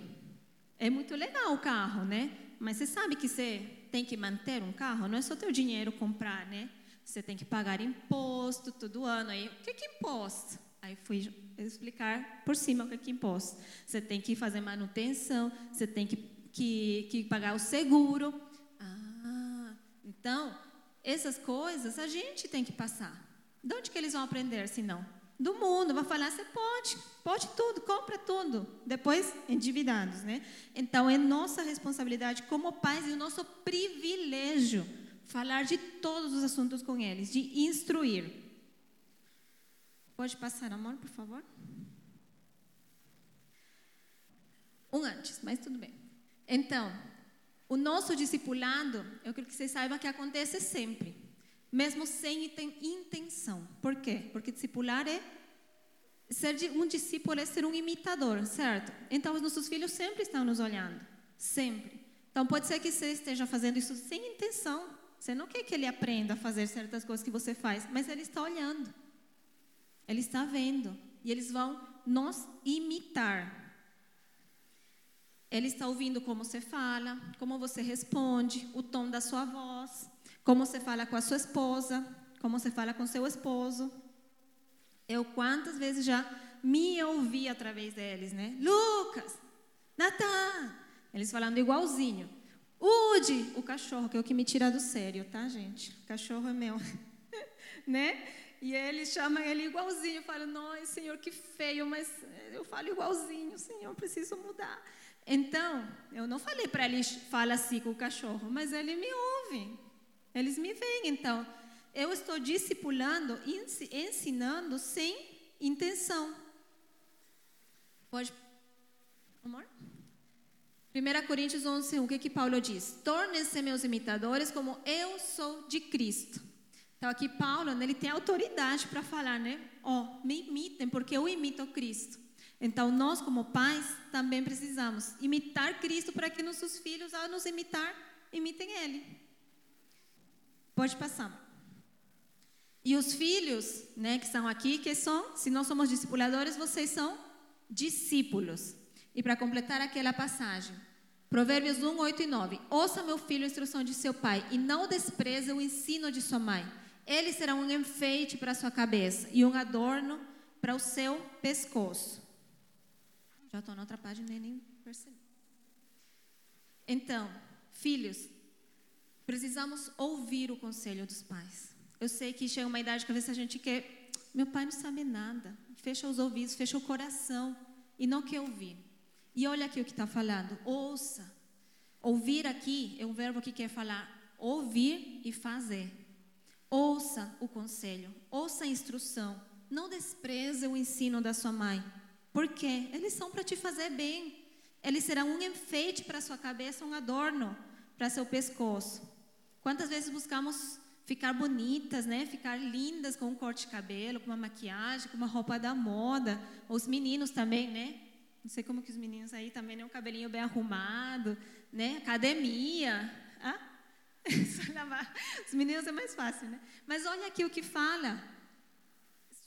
é muito legal o carro, né? Mas você sabe que você tem que manter um carro, não é só teu dinheiro comprar, né? Você tem que pagar imposto todo ano. Aí, o que é imposto? Aí fui explicar por cima o que é imposto. Você tem que fazer manutenção, você tem que, que, que pagar o seguro. Ah, então, essas coisas a gente tem que passar. De onde que eles vão aprender, se não? Do mundo. Vai falar, você pode, pode tudo, compra tudo. Depois, endividados, né? Então, é nossa responsabilidade como pais e o nosso privilégio falar de todos os assuntos com eles, de instruir. Pode passar, amor, por favor? Um antes, mas tudo bem. Então, o nosso discipulado, eu quero que vocês saibam que acontece sempre, mesmo sem inten- intenção. Por quê? Porque discipular é ser um discípulo é ser um imitador, certo? Então, os nossos filhos sempre estão nos olhando, sempre. Então, pode ser que você esteja fazendo isso sem intenção. Você não quer que ele aprenda a fazer certas coisas que você faz, mas ele está olhando. Ele está vendo. E eles vão nos imitar. Ele está ouvindo como você fala, como você responde, o tom da sua voz, como você fala com a sua esposa, como você fala com seu esposo. Eu quantas vezes já me ouvi através deles, né? Lucas, Natan, eles falando igualzinho. Ude, o cachorro, que é o que me tira do sério, tá, gente? O cachorro é meu. [LAUGHS] né? E ele chama ele igualzinho. Eu falo, não, Senhor, que feio, mas eu falo igualzinho, Senhor, preciso mudar. Então, eu não falei para ele fala assim com o cachorro, mas ele me ouve. Eles me veem. Então, eu estou discipulando, ensinando sem intenção. Pode. Amor? 1 Coríntios 11, 1, o que, que Paulo diz? Tornem-se meus imitadores como eu sou de Cristo. Então aqui Paulo, né, ele tem autoridade para falar, né? Ó, oh, me imitem porque eu imito Cristo. Então nós como pais também precisamos imitar Cristo para que nossos filhos ao nos imitar, imitem ele. Pode passar. E os filhos, né, que estão aqui, que são, se nós somos discipuladores, vocês são discípulos. E para completar aquela passagem, Provérbios 1, 8 e 9. Ouça, meu filho, a instrução de seu pai, e não despreze o ensino de sua mãe. Ele será um enfeite para sua cabeça e um adorno para o seu pescoço. Já estou na outra página e nem percebi. Então, filhos, precisamos ouvir o conselho dos pais. Eu sei que chega uma idade que às vezes a gente quer. Meu pai não sabe nada. Fecha os ouvidos, fecha o coração e não quer ouvir. E olha aqui o que está falando. Ouça. Ouvir aqui é um verbo que quer falar ouvir e fazer. Ouça o conselho, ouça a instrução. Não despreze o ensino da sua mãe. Porque eles são para te fazer bem. Eles serão um enfeite para sua cabeça, um adorno para seu pescoço. Quantas vezes buscamos ficar bonitas, né? Ficar lindas com um corte de cabelo, com uma maquiagem, com uma roupa da moda. Os meninos também, né? Não sei como que os meninos aí também, né? Um cabelinho bem arrumado, né? Academia. Ah? [LAUGHS] Os meninos é mais fácil, né? Mas olha aqui o que fala.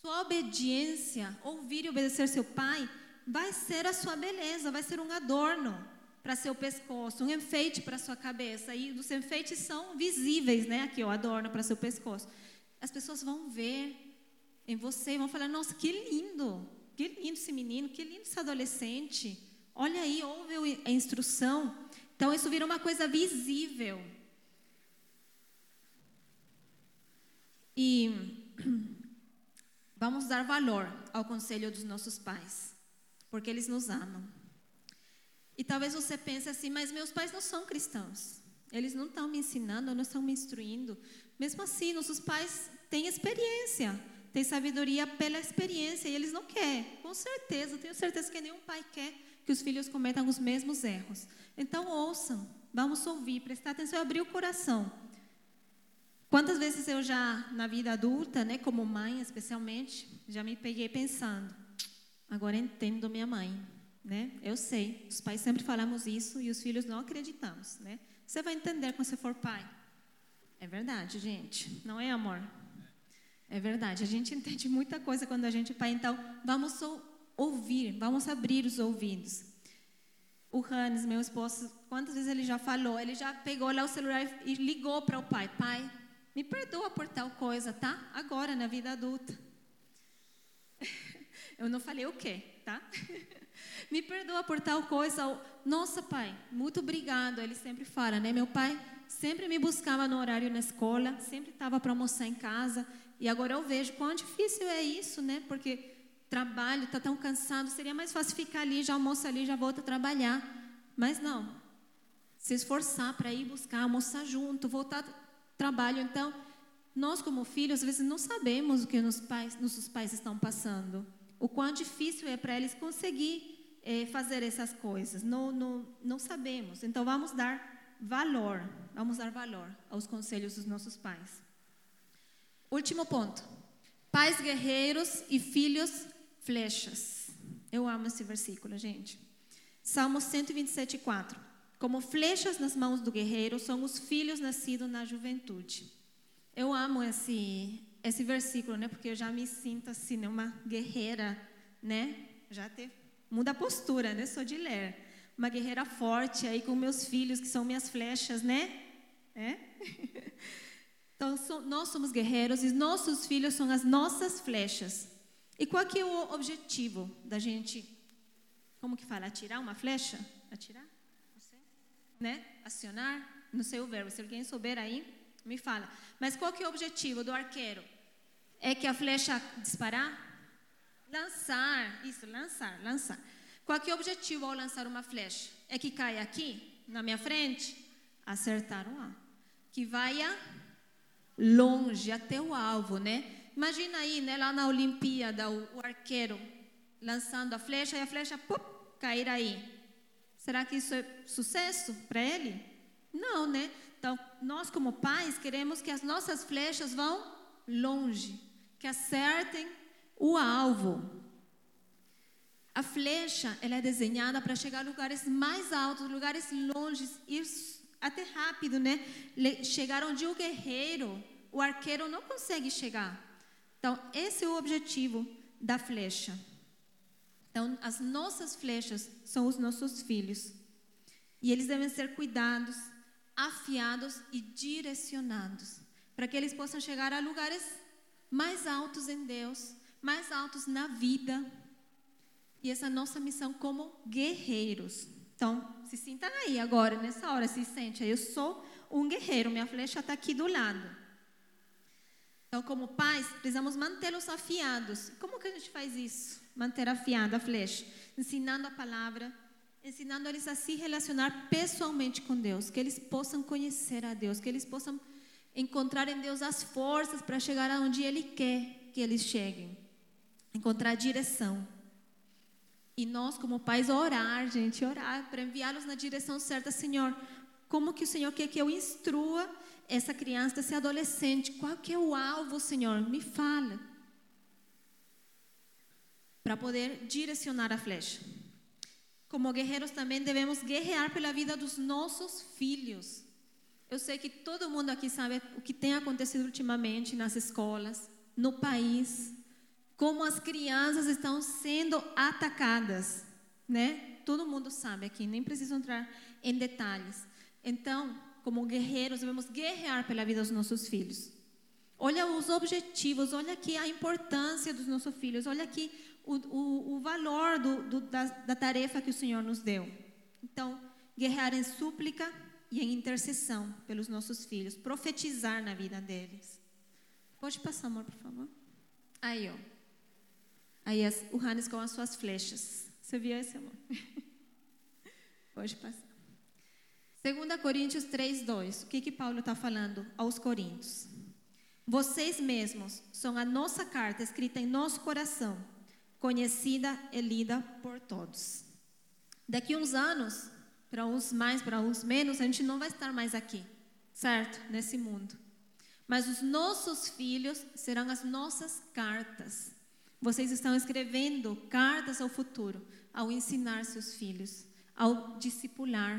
Sua obediência, ouvir e obedecer seu pai, vai ser a sua beleza, vai ser um adorno para seu pescoço, um enfeite para sua cabeça. E os enfeites são visíveis, né? Aqui, o adorno para seu pescoço. As pessoas vão ver em você e vão falar: Nossa, que lindo! Que lindo esse menino, que lindo esse adolescente. Olha aí, ouve a instrução. Então, isso vira uma coisa visível. E [CLEARS THROAT] vamos dar valor ao conselho dos nossos pais, porque eles nos amam. E talvez você pense assim, mas meus pais não são cristãos. Eles não estão me ensinando, não estão me instruindo. Mesmo assim, nossos pais têm experiência tem sabedoria pela experiência e eles não querem. Com certeza, tenho certeza que nenhum pai quer que os filhos cometam os mesmos erros. Então ouçam, vamos ouvir, prestar atenção e abrir o coração. Quantas vezes eu já, na vida adulta, né, como mãe especialmente, já me peguei pensando, agora entendo minha mãe, né? Eu sei, os pais sempre falamos isso e os filhos não acreditamos, né? Você vai entender quando você for pai. É verdade, gente, não é amor? É verdade, a gente [LAUGHS] entende muita coisa quando a gente pai, então vamos ouvir, vamos abrir os ouvidos. O Hans, meu esposo, quantas vezes ele já falou? Ele já pegou lá o celular e ligou para o pai: Pai, me perdoa por tal coisa, tá? Agora, na vida adulta. [LAUGHS] Eu não falei o quê, tá? [LAUGHS] me perdoa por tal coisa. Nossa, pai, muito obrigado. Ele sempre fala, né? Meu pai sempre me buscava no horário na escola, sempre estava para almoçar em casa. E agora eu vejo quão difícil é isso, né? Porque trabalho, está tão cansado, seria mais fácil ficar ali, já almoça ali, já volta a trabalhar. Mas não. Se esforçar para ir buscar, almoçar junto, voltar trabalho. Então, nós como filhos, às vezes não sabemos o que nos pais, nossos pais estão passando. O quão difícil é para eles conseguir é, fazer essas coisas. Não, não, não sabemos. Então, vamos dar valor. Vamos dar valor aos conselhos dos nossos pais. Último ponto. Pais guerreiros e filhos flechas. Eu amo esse versículo, gente. Salmo 127, 4. Como flechas nas mãos do guerreiro são os filhos nascidos na juventude. Eu amo esse, esse versículo, né? Porque eu já me sinto assim, uma guerreira, né? Já te, muda a postura, né? Sou de ler. Uma guerreira forte aí com meus filhos, que são minhas flechas, né? É? [LAUGHS] Então, nós somos guerreiros e nossos filhos são as nossas flechas. E qual que é o objetivo da gente, como que fala, atirar uma flecha? Atirar? Você? né? Acionar, não sei o verbo, se alguém souber aí, me fala. Mas qual que é o objetivo do arqueiro? É que a flecha disparar? Lançar, isso, lançar, lançar. Qual é o objetivo ao lançar uma flecha? É que caia aqui, na minha frente? Acertar o alvo. Que vai longe, até o alvo, né? Imagina aí, né, lá na Olimpíada, o, o arqueiro lançando a flecha e a flecha pum, cair aí. Será que isso é sucesso para ele? Não, né? Então, nós como pais queremos que as nossas flechas vão longe, que acertem o alvo. A flecha, ela é desenhada para chegar a lugares mais altos, lugares longes, ir até rápido, né? Chegar onde o guerreiro, o arqueiro não consegue chegar. Então, esse é o objetivo da flecha. Então, as nossas flechas são os nossos filhos. E eles devem ser cuidados, afiados e direcionados, para que eles possam chegar a lugares mais altos em Deus, mais altos na vida. E essa é a nossa missão como guerreiros. Então, se sinta aí agora, nessa hora, se sente. Eu sou um guerreiro, minha flecha está aqui do lado. Então, como pais, precisamos mantê-los afiados. Como que a gente faz isso? manter afiada a flecha, ensinando a palavra, ensinando eles a se relacionar pessoalmente com Deus, que eles possam conhecer a Deus, que eles possam encontrar em Deus as forças para chegar aonde Ele quer que eles cheguem, encontrar direção. E nós, como pais, orar, gente, orar para enviá-los na direção certa, Senhor. Como que o Senhor quer que eu instrua essa criança, esse adolescente? Qual que é o alvo, Senhor? Me fala para poder direcionar a flecha. Como guerreiros também devemos guerrear pela vida dos nossos filhos. Eu sei que todo mundo aqui sabe o que tem acontecido ultimamente nas escolas, no país, como as crianças estão sendo atacadas, né? Todo mundo sabe aqui, nem preciso entrar em detalhes. Então, como guerreiros, devemos guerrear pela vida dos nossos filhos. Olha os objetivos, olha aqui a importância dos nossos filhos, olha aqui o, o, o valor do, do, da, da tarefa que o Senhor nos deu. Então, guerrear em súplica e em intercessão pelos nossos filhos, profetizar na vida deles. Pode passar, amor, por favor? Aí, ó. Aí as, o Hannes com as suas flechas. Você viu esse, amor? [LAUGHS] Pode passar. 2 Coríntios 3, 2. O que, que Paulo está falando aos Coríntios? Vocês mesmos são a nossa carta escrita em nosso coração conhecida e lida por todos. Daqui uns anos, para uns mais, para uns menos, a gente não vai estar mais aqui, certo? Nesse mundo. Mas os nossos filhos serão as nossas cartas. Vocês estão escrevendo cartas ao futuro, ao ensinar seus filhos, ao discipular,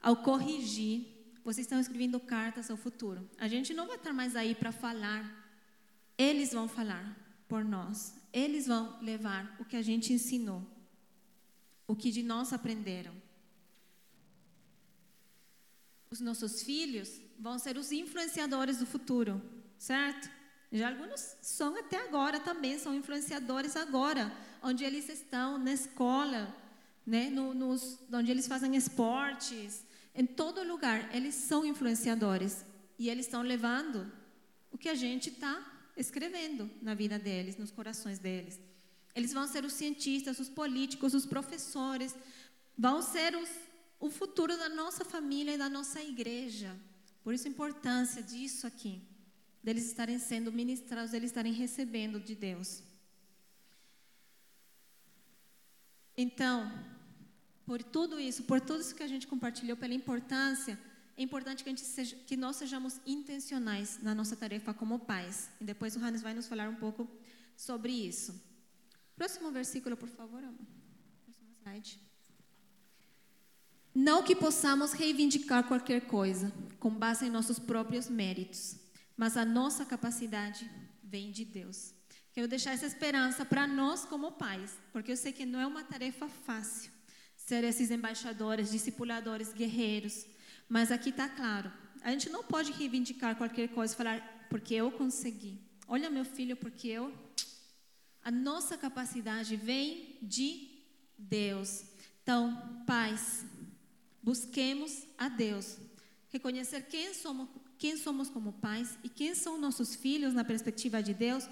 ao corrigir. Vocês estão escrevendo cartas ao futuro. A gente não vai estar mais aí para falar. Eles vão falar por nós. Eles vão levar o que a gente ensinou, o que de nós aprenderam. Os nossos filhos vão ser os influenciadores do futuro, certo? Já alguns são até agora também, são influenciadores agora, onde eles estão na escola, né, no, nos, onde eles fazem esportes, em todo lugar, eles são influenciadores e eles estão levando o que a gente está escrevendo na vida deles, nos corações deles. Eles vão ser os cientistas, os políticos, os professores, vão ser os, o futuro da nossa família e da nossa igreja. Por isso a importância disso aqui, deles estarem sendo ministrados, deles estarem recebendo de Deus. Então, por tudo isso, por tudo isso que a gente compartilhou, pela importância é importante que, seja, que, nós sejamos intencionais na nossa tarefa como pais. E depois o Hannes vai nos falar um pouco sobre isso. Próximo versículo, por favor. Próximo slide. Não que possamos reivindicar qualquer coisa com base em nossos próprios méritos, mas a nossa capacidade vem de Deus. Quero deixar essa esperança para nós como pais, porque eu sei que não é uma tarefa fácil ser esses embaixadores, discipuladores, guerreiros, mas aqui está claro. A gente não pode reivindicar qualquer coisa e falar, porque eu consegui. Olha, meu filho, porque eu. A nossa capacidade vem de Deus. Então, pais, busquemos a Deus. Reconhecer quem somos, quem somos como pais e quem são nossos filhos na perspectiva de Deus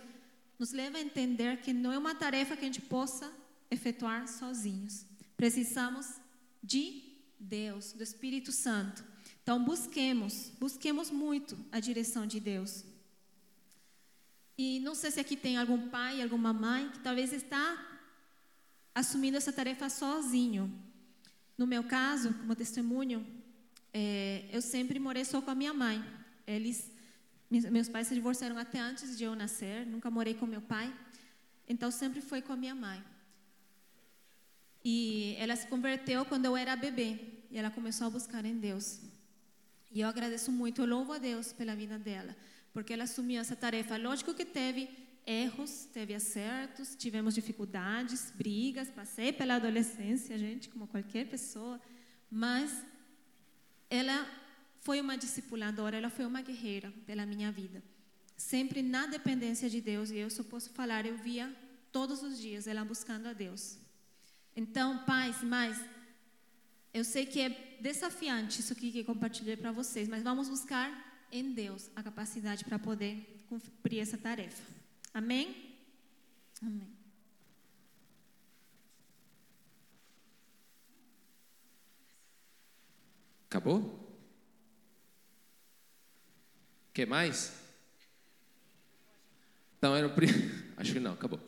nos leva a entender que não é uma tarefa que a gente possa efetuar sozinhos. Precisamos de Deus, do Espírito Santo. Então busquemos, busquemos muito a direção de Deus. E não sei se aqui tem algum pai, alguma mãe que talvez está assumindo essa tarefa sozinho. No meu caso, como testemunho, é, eu sempre morei só com a minha mãe. Eles, meus pais se divorciaram até antes de eu nascer. Nunca morei com meu pai, então sempre foi com a minha mãe. E ela se converteu quando eu era bebê e ela começou a buscar em Deus. E eu agradeço muito, eu louvo a Deus pela vida dela, porque ela assumiu essa tarefa. Lógico que teve erros, teve acertos, tivemos dificuldades, brigas, passei pela adolescência, gente, como qualquer pessoa, mas ela foi uma discipuladora, ela foi uma guerreira pela minha vida. Sempre na dependência de Deus, e eu só posso falar, eu via todos os dias ela buscando a Deus. Então, pais, mães, eu sei que é desafiante isso aqui que compartilhei para vocês, mas vamos buscar em Deus a capacidade para poder cumprir essa tarefa. Amém? Amém. Acabou? Quer mais? Então era o primeiro. [LAUGHS] Acho que não, acabou.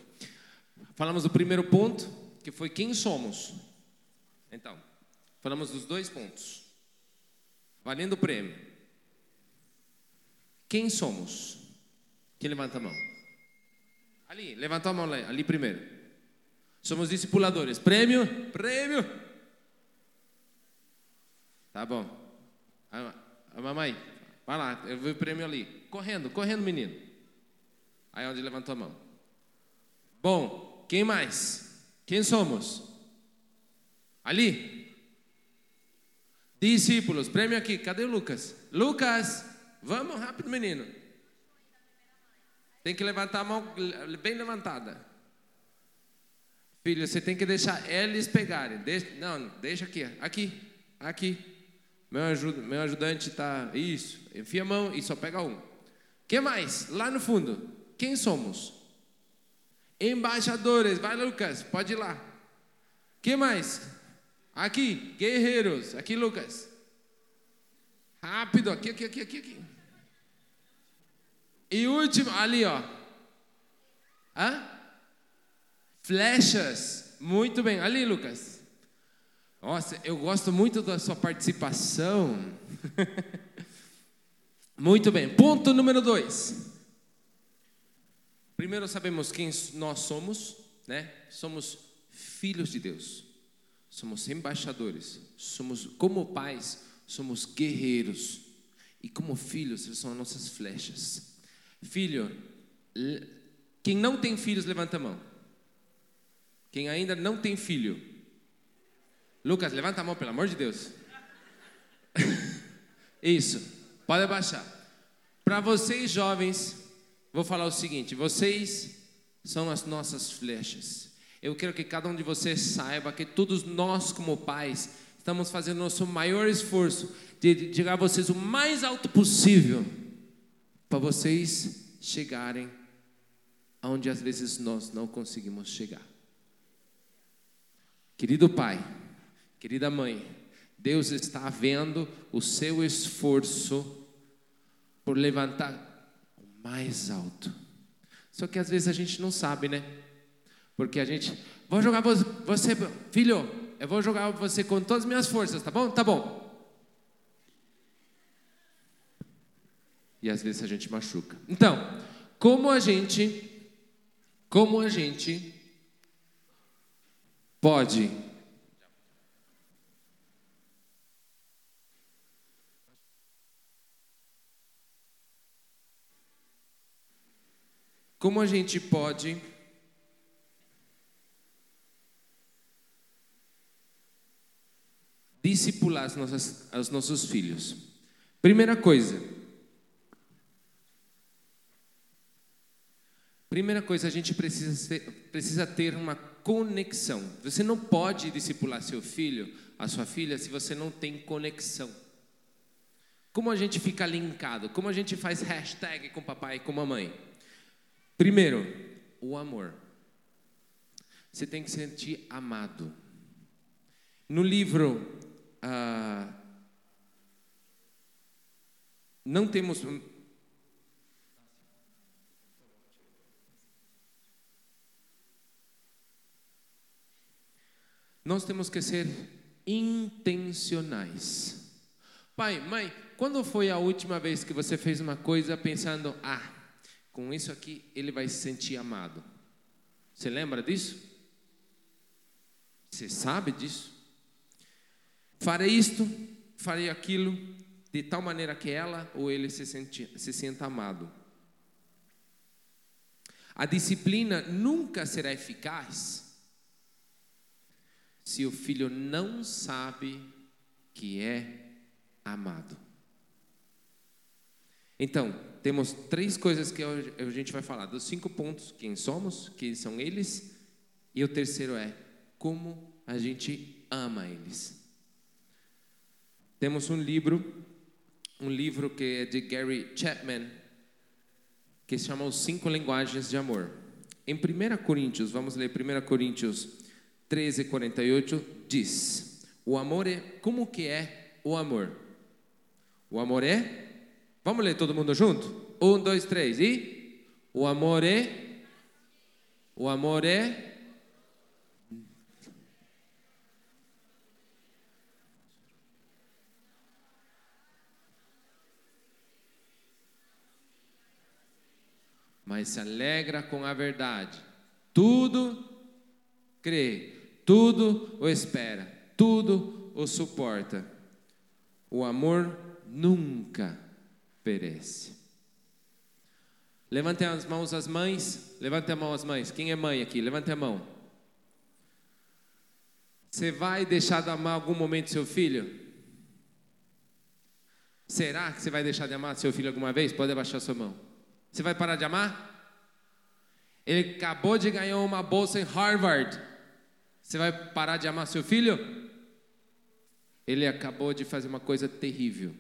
Falamos do primeiro ponto, que foi quem somos. Então, falamos dos dois pontos. Valendo o prêmio. Quem somos? Quem levanta a mão? Ali, levanta a mão ali, primeiro. Somos discipuladores. Prêmio? Prêmio? Tá bom. A mamãe, vai lá, eu vi o prêmio ali. Correndo, correndo, menino. Aí onde levantou a mão. Bom, quem mais? Quem somos? Ali. Discípulos, prêmio aqui. Cadê o Lucas? Lucas, vamos rápido, menino. Tem que levantar a mão bem levantada. Filho, você tem que deixar eles pegarem. Deixa, não, deixa aqui, aqui, aqui. Meu, meu ajudante está. Isso, enfia a mão e só pega um. que mais? Lá no fundo. Quem somos? Embaixadores. Vai, Lucas, pode ir lá. que mais? Aqui, guerreiros. Aqui, Lucas. Rápido, aqui, aqui, aqui, aqui, aqui. E último, ali, ó. Hã? Flechas. Muito bem. Ali, Lucas. Nossa, eu gosto muito da sua participação. [LAUGHS] muito bem. Ponto número dois. Primeiro sabemos quem nós somos, né? Somos filhos de Deus. Somos embaixadores. Somos como pais, somos guerreiros. E como filhos, eles são nossas flechas. Filho, quem não tem filhos, levanta a mão. Quem ainda não tem filho. Lucas, levanta a mão, pelo amor de Deus. [LAUGHS] Isso, pode abaixar. Para vocês jovens, vou falar o seguinte: vocês são as nossas flechas. Eu quero que cada um de vocês saiba que todos nós, como pais, estamos fazendo nosso maior esforço de chegar a vocês o mais alto possível para vocês chegarem aonde às vezes nós não conseguimos chegar. Querido pai, querida mãe, Deus está vendo o seu esforço por levantar o mais alto. Só que às vezes a gente não sabe, né? Porque a gente, vou jogar você, filho, eu vou jogar você com todas as minhas forças, tá bom? Tá bom. E às vezes a gente machuca. Então, como a gente como a gente pode Como a gente pode discipular os nossos filhos? Primeira coisa, Primeira coisa, a gente precisa, ser, precisa ter uma conexão. Você não pode discipular seu filho a sua filha se você não tem conexão. Como a gente fica linkado? Como a gente faz hashtag com papai e com mamãe? Primeiro, o amor. Você tem que sentir amado. No livro ah, Não temos. Nós temos que ser intencionais. Pai, mãe, quando foi a última vez que você fez uma coisa pensando, ah, com isso aqui ele vai se sentir amado? Você lembra disso? Você sabe disso? Farei isto, farei aquilo, de tal maneira que ela ou ele se, sente, se sinta amado. A disciplina nunca será eficaz se o filho não sabe que é amado. Então, temos três coisas que a gente vai falar: dos cinco pontos, quem somos, quem são eles, e o terceiro é como a gente ama eles. Temos um livro, um livro que é de Gary Chapman, que se chama Os Cinco Linguagens de Amor. Em 1 Coríntios, vamos ler 1 Coríntios 13, 48, diz: O amor é. Como que é o amor? O amor é. Vamos ler todo mundo junto? Um, dois, três. E? O amor é. O amor é mas se alegra com a verdade. Tudo crê, tudo o espera, tudo o suporta. O amor nunca perece. Levantem as mãos as mães, levante a mão as mães. Quem é mãe aqui? Levante a mão. Você vai deixar de amar algum momento seu filho? Será que você vai deixar de amar seu filho alguma vez? Pode abaixar sua mão. Você vai parar de amar? Ele acabou de ganhar uma bolsa em Harvard. Você vai parar de amar seu filho? Ele acabou de fazer uma coisa terrível.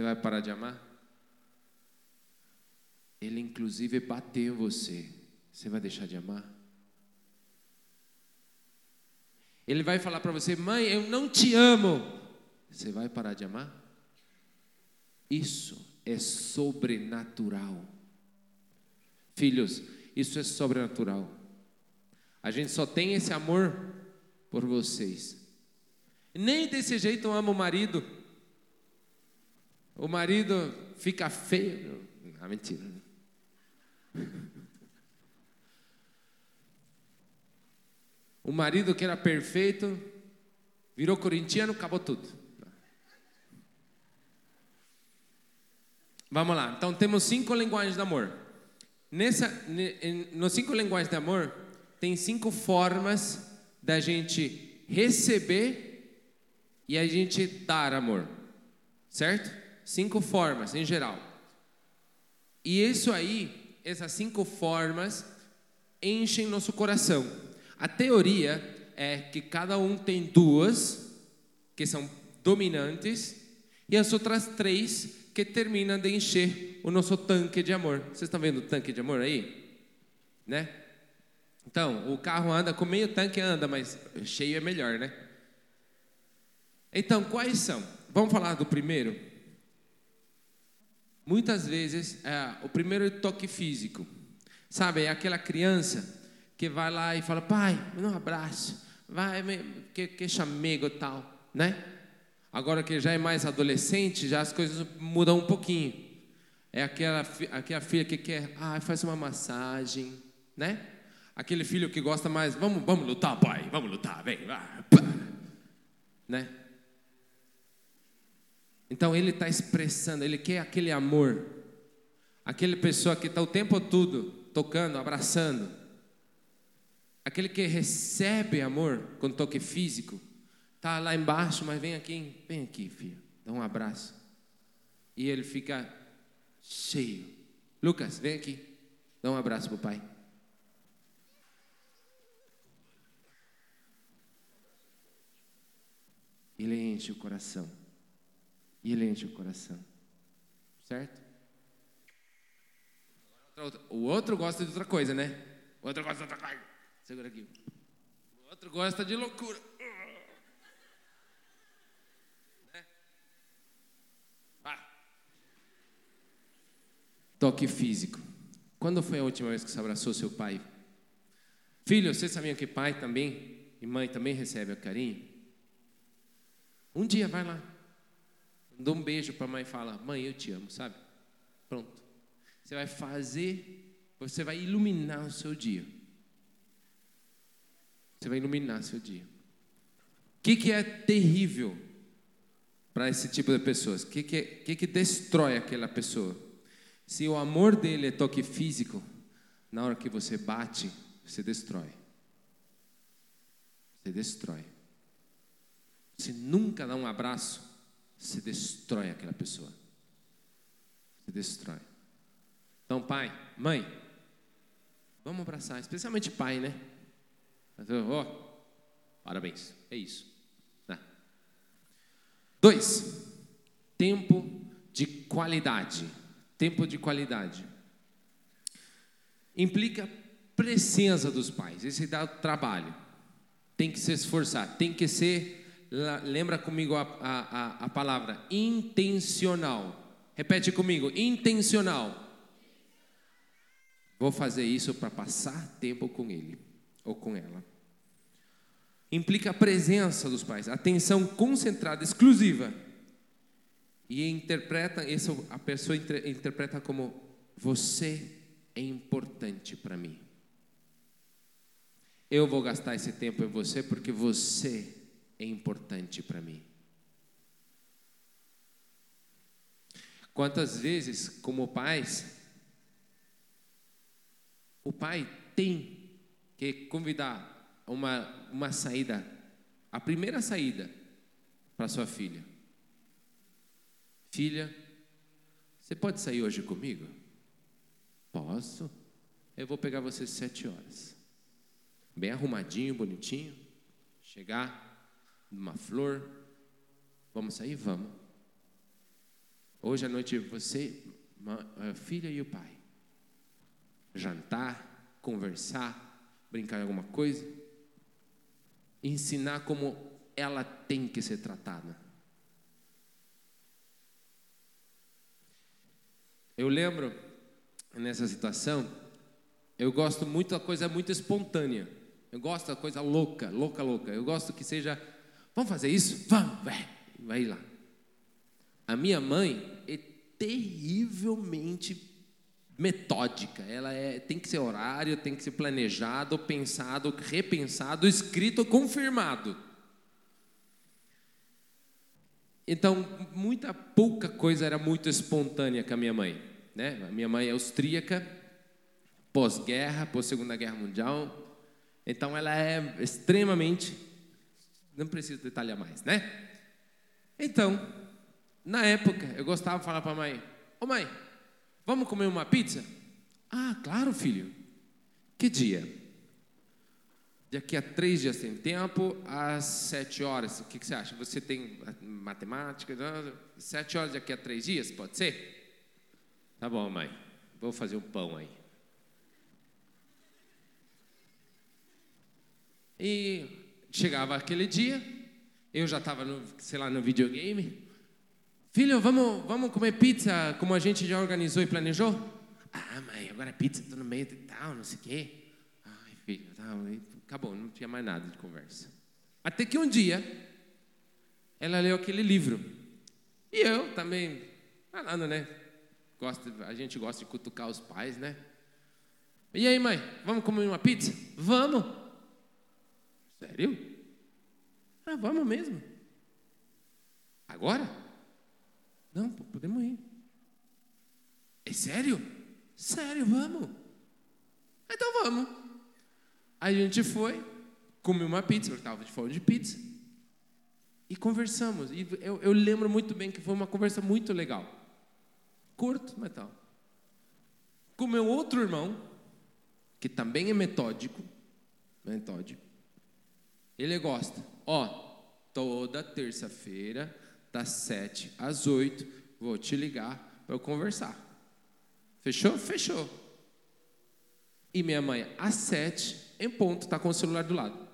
Você vai parar de amar? Ele inclusive bateu você. Você vai deixar de amar? Ele vai falar para você: "Mãe, eu não te amo". Você vai parar de amar? Isso é sobrenatural. Filhos, isso é sobrenatural. A gente só tem esse amor por vocês. Nem desse jeito eu amo o marido. O marido fica feio. Ah, mentira. O marido que era perfeito virou corintiano, acabou tudo. Vamos lá. Então temos cinco linguagens de amor. Nessa, nos cinco linguagens de amor, tem cinco formas da gente receber e a gente dar amor, certo? Cinco formas em geral. E isso aí, essas cinco formas enchem nosso coração. A teoria é que cada um tem duas que são dominantes e as outras três que termina de encher o nosso tanque de amor. Vocês estão vendo o tanque de amor aí? Né? Então, o carro anda com meio tanque anda, mas cheio é melhor, né? Então, quais são? Vamos falar do primeiro? Muitas vezes, é, o primeiro toque físico. Sabe, é aquela criança que vai lá e fala, pai, me dá um abraço, vai, que, que chamego tal, né? Agora que já é mais adolescente, já as coisas mudam um pouquinho. É aquela, aquela filha que quer, ah, faz uma massagem, né? Aquele filho que gosta mais, vamos, vamos lutar, pai, vamos lutar, vem, vai, né? Então ele está expressando, ele quer aquele amor, aquele pessoa que está o tempo todo tocando, abraçando, aquele que recebe amor com toque físico. Tá lá embaixo, mas vem aqui, vem aqui, filho, dá um abraço. E ele fica cheio. Lucas, vem aqui, dá um abraço pro pai. enche o coração. E ele enche o coração. Certo? O outro gosta de outra coisa, né? O outro gosta de outra coisa. Segura aqui. O outro gosta de loucura. Né? Toque físico. Quando foi a última vez que você abraçou seu pai? Filho, você sabia que pai também e mãe também recebem o carinho? Um dia vai lá, dá um beijo para a mãe e fala: Mãe, eu te amo, sabe? Pronto. Você vai fazer, você vai iluminar o seu dia. Você vai iluminar o seu dia. O que, que é terrível para esse tipo de pessoas? O que, que, que, que destrói aquela pessoa? Se o amor dele é toque físico, na hora que você bate, você destrói. Você destrói. Se nunca dá um abraço, você destrói aquela pessoa. Você destrói. Então, pai, mãe, vamos abraçar, especialmente pai, né? Oh, parabéns, é isso. Tá. Dois, tempo de qualidade. Tempo de qualidade. Implica presença dos pais. Esse dá trabalho. Tem que se esforçar, tem que ser, lembra comigo a, a, a palavra, intencional. Repete comigo, intencional. Vou fazer isso para passar tempo com ele ou com ela. Implica a presença dos pais, atenção concentrada, exclusiva. E interpreta, isso a pessoa interpreta como você é importante para mim. Eu vou gastar esse tempo em você porque você é importante para mim. Quantas vezes, como pais, o pai tem que convidar uma, uma saída, a primeira saída para sua filha. Filha, você pode sair hoje comigo? Posso. Eu vou pegar você sete horas bem arrumadinho, bonitinho, chegar numa flor, vamos sair? Vamos. Hoje à noite você, a filha e o pai, jantar, conversar, brincar em alguma coisa, ensinar como ela tem que ser tratada. Eu lembro nessa situação, eu gosto muito da coisa muito espontânea. Eu gosto da coisa louca, louca, louca. Eu gosto que seja, vamos fazer isso? Vamos, vai, vai lá. A minha mãe é terrivelmente metódica. Ela é, tem que ser horário, tem que ser planejado, pensado, repensado, escrito, confirmado. Então, muita pouca coisa era muito espontânea com a minha mãe. Né? A minha mãe é austríaca, pós-guerra, pós-segunda guerra mundial, então ela é extremamente. Não preciso detalhar mais, né? Então, na época, eu gostava de falar para a mãe: Ô mãe, vamos comer uma pizza? Ah, claro, filho. Que dia? Daqui a três dias tem tempo, às sete horas. O que, que você acha? Você tem matemática? Sete horas daqui a três dias? Pode ser? Tá bom, mãe. Vou fazer um pão aí. E chegava aquele dia, eu já estava, sei lá, no videogame. Filho, vamos, vamos comer pizza como a gente já organizou e planejou? Ah, mãe, agora pizza, estou no meio de tal, não sei o quê. Ai, filho, tal. acabou, não tinha mais nada de conversa. Até que um dia, ela leu aquele livro. E eu também, falando, né? Gosto, a gente gosta de cutucar os pais, né? E aí, mãe, vamos comer uma pizza? Vamos! Sério? Ah, vamos mesmo. Agora? Não, podemos ir. É sério? Sério, vamos. Então vamos. A gente foi, comeu uma pizza, eu estava de fome de pizza. E conversamos. E eu, eu, lembro muito bem que foi uma conversa muito legal. Curto, mas tal. Com meu outro irmão, que também é metódico, metódico. Ele gosta. Ó, toda terça-feira, das 7 às 8, vou te ligar para eu conversar. Fechou? Fechou. E minha mãe, às 7, em ponto, está com o celular do lado.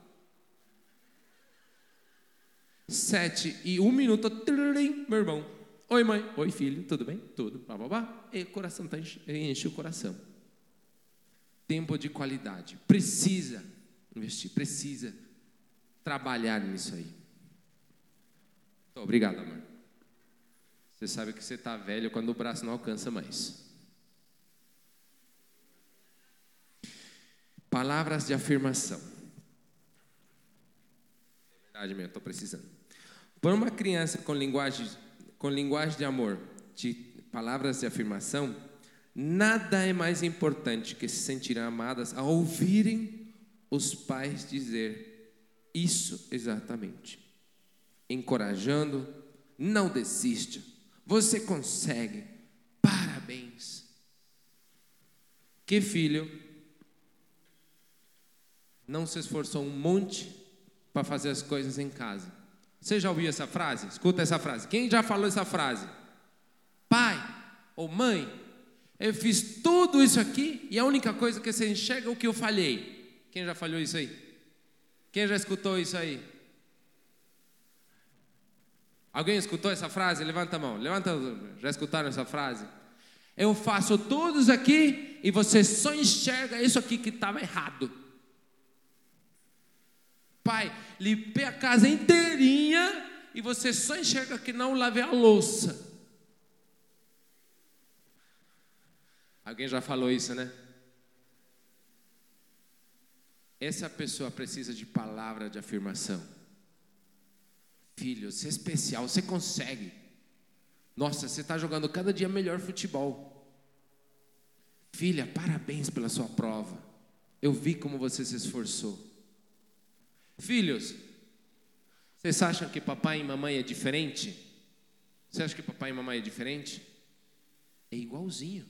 7 e 1 minuto, trim, meu irmão. Oi, mãe. Oi, filho. Tudo bem? Tudo. Bá, bá, bá. E o coração tá enche, enche o coração. Tempo de qualidade. Precisa investir, precisa trabalhar nisso aí. Então, obrigado, amor. Você sabe que você está velho quando o braço não alcança mais. Palavras de afirmação. É verdade mesmo, estou precisando. Para uma criança com linguagem, com linguagem de amor, de palavras de afirmação, nada é mais importante que se sentirem amadas ao ouvirem os pais dizer isso exatamente. Encorajando, não desista, você consegue, parabéns. Que filho não se esforçou um monte para fazer as coisas em casa. Você já ouviu essa frase? Escuta essa frase. Quem já falou essa frase? Pai ou mãe, eu fiz tudo isso aqui e a única coisa que você enxerga é o que eu falhei. Quem já falhou isso aí? Quem já escutou isso aí? Alguém escutou essa frase? Levanta a mão. Levanta, já escutaram essa frase? Eu faço tudo isso aqui e você só enxerga isso aqui que estava errado. Pai, limpei a casa inteirinha e você só enxerga que não lavei a louça. Alguém já falou isso, né? Essa pessoa precisa de palavra de afirmação. Filho, você é especial, você consegue. Nossa, você está jogando cada dia melhor futebol. Filha, parabéns pela sua prova. Eu vi como você se esforçou. Filhos, vocês acham que papai e mamãe é diferente? Você acha que papai e mamãe é diferente? É igualzinho.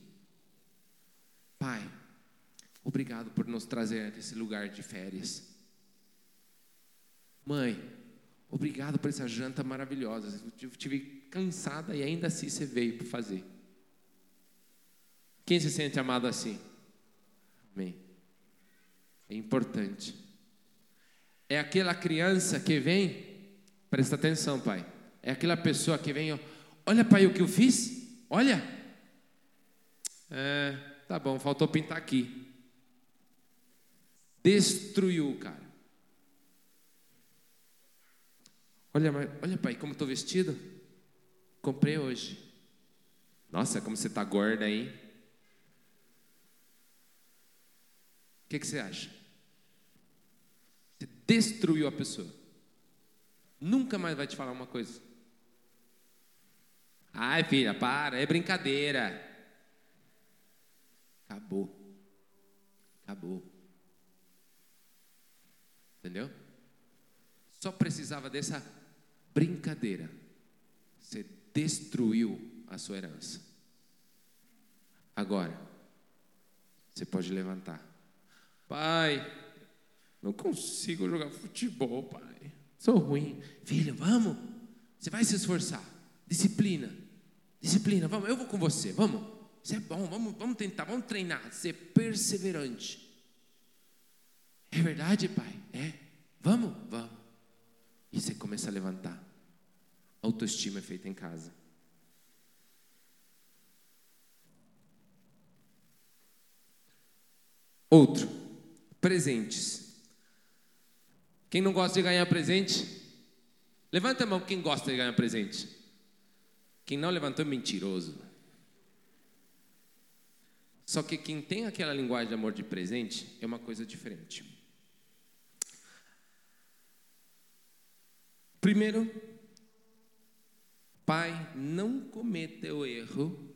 Pai, obrigado por nos trazer desse lugar de férias. Mãe, obrigado por essa janta maravilhosa. Eu tive cansada e ainda assim você veio para fazer. Quem se sente amado assim? Amém. É importante. É aquela criança que vem, presta atenção, pai. É aquela pessoa que vem, olha, pai, o que eu fiz? Olha. É, tá bom, faltou pintar aqui. Destruiu, cara. Olha, olha, pai, como estou vestido. Comprei hoje. Nossa, como você está gorda aí. O que, que você acha? Você destruiu a pessoa. Nunca mais vai te falar uma coisa. Ai, filha, para, é brincadeira. Acabou. Acabou. Entendeu? Só precisava dessa brincadeira. Você destruiu a sua herança. Agora, você pode levantar. Pai, não consigo jogar futebol, pai. Sou ruim. Filho, vamos. Você vai se esforçar. Disciplina. Disciplina. Vamos, eu vou com você. Vamos. Isso é bom. Vamos, vamos tentar. Vamos treinar. Ser perseverante. É verdade, pai? É. Vamos? Vamos. E você começa a levantar. Autoestima é feita em casa. Outro, presentes. Quem não gosta de ganhar presente? Levanta a mão quem gosta de ganhar presente. Quem não levantou é mentiroso. Só que quem tem aquela linguagem de amor de presente é uma coisa diferente. Primeiro, pai, não cometa o erro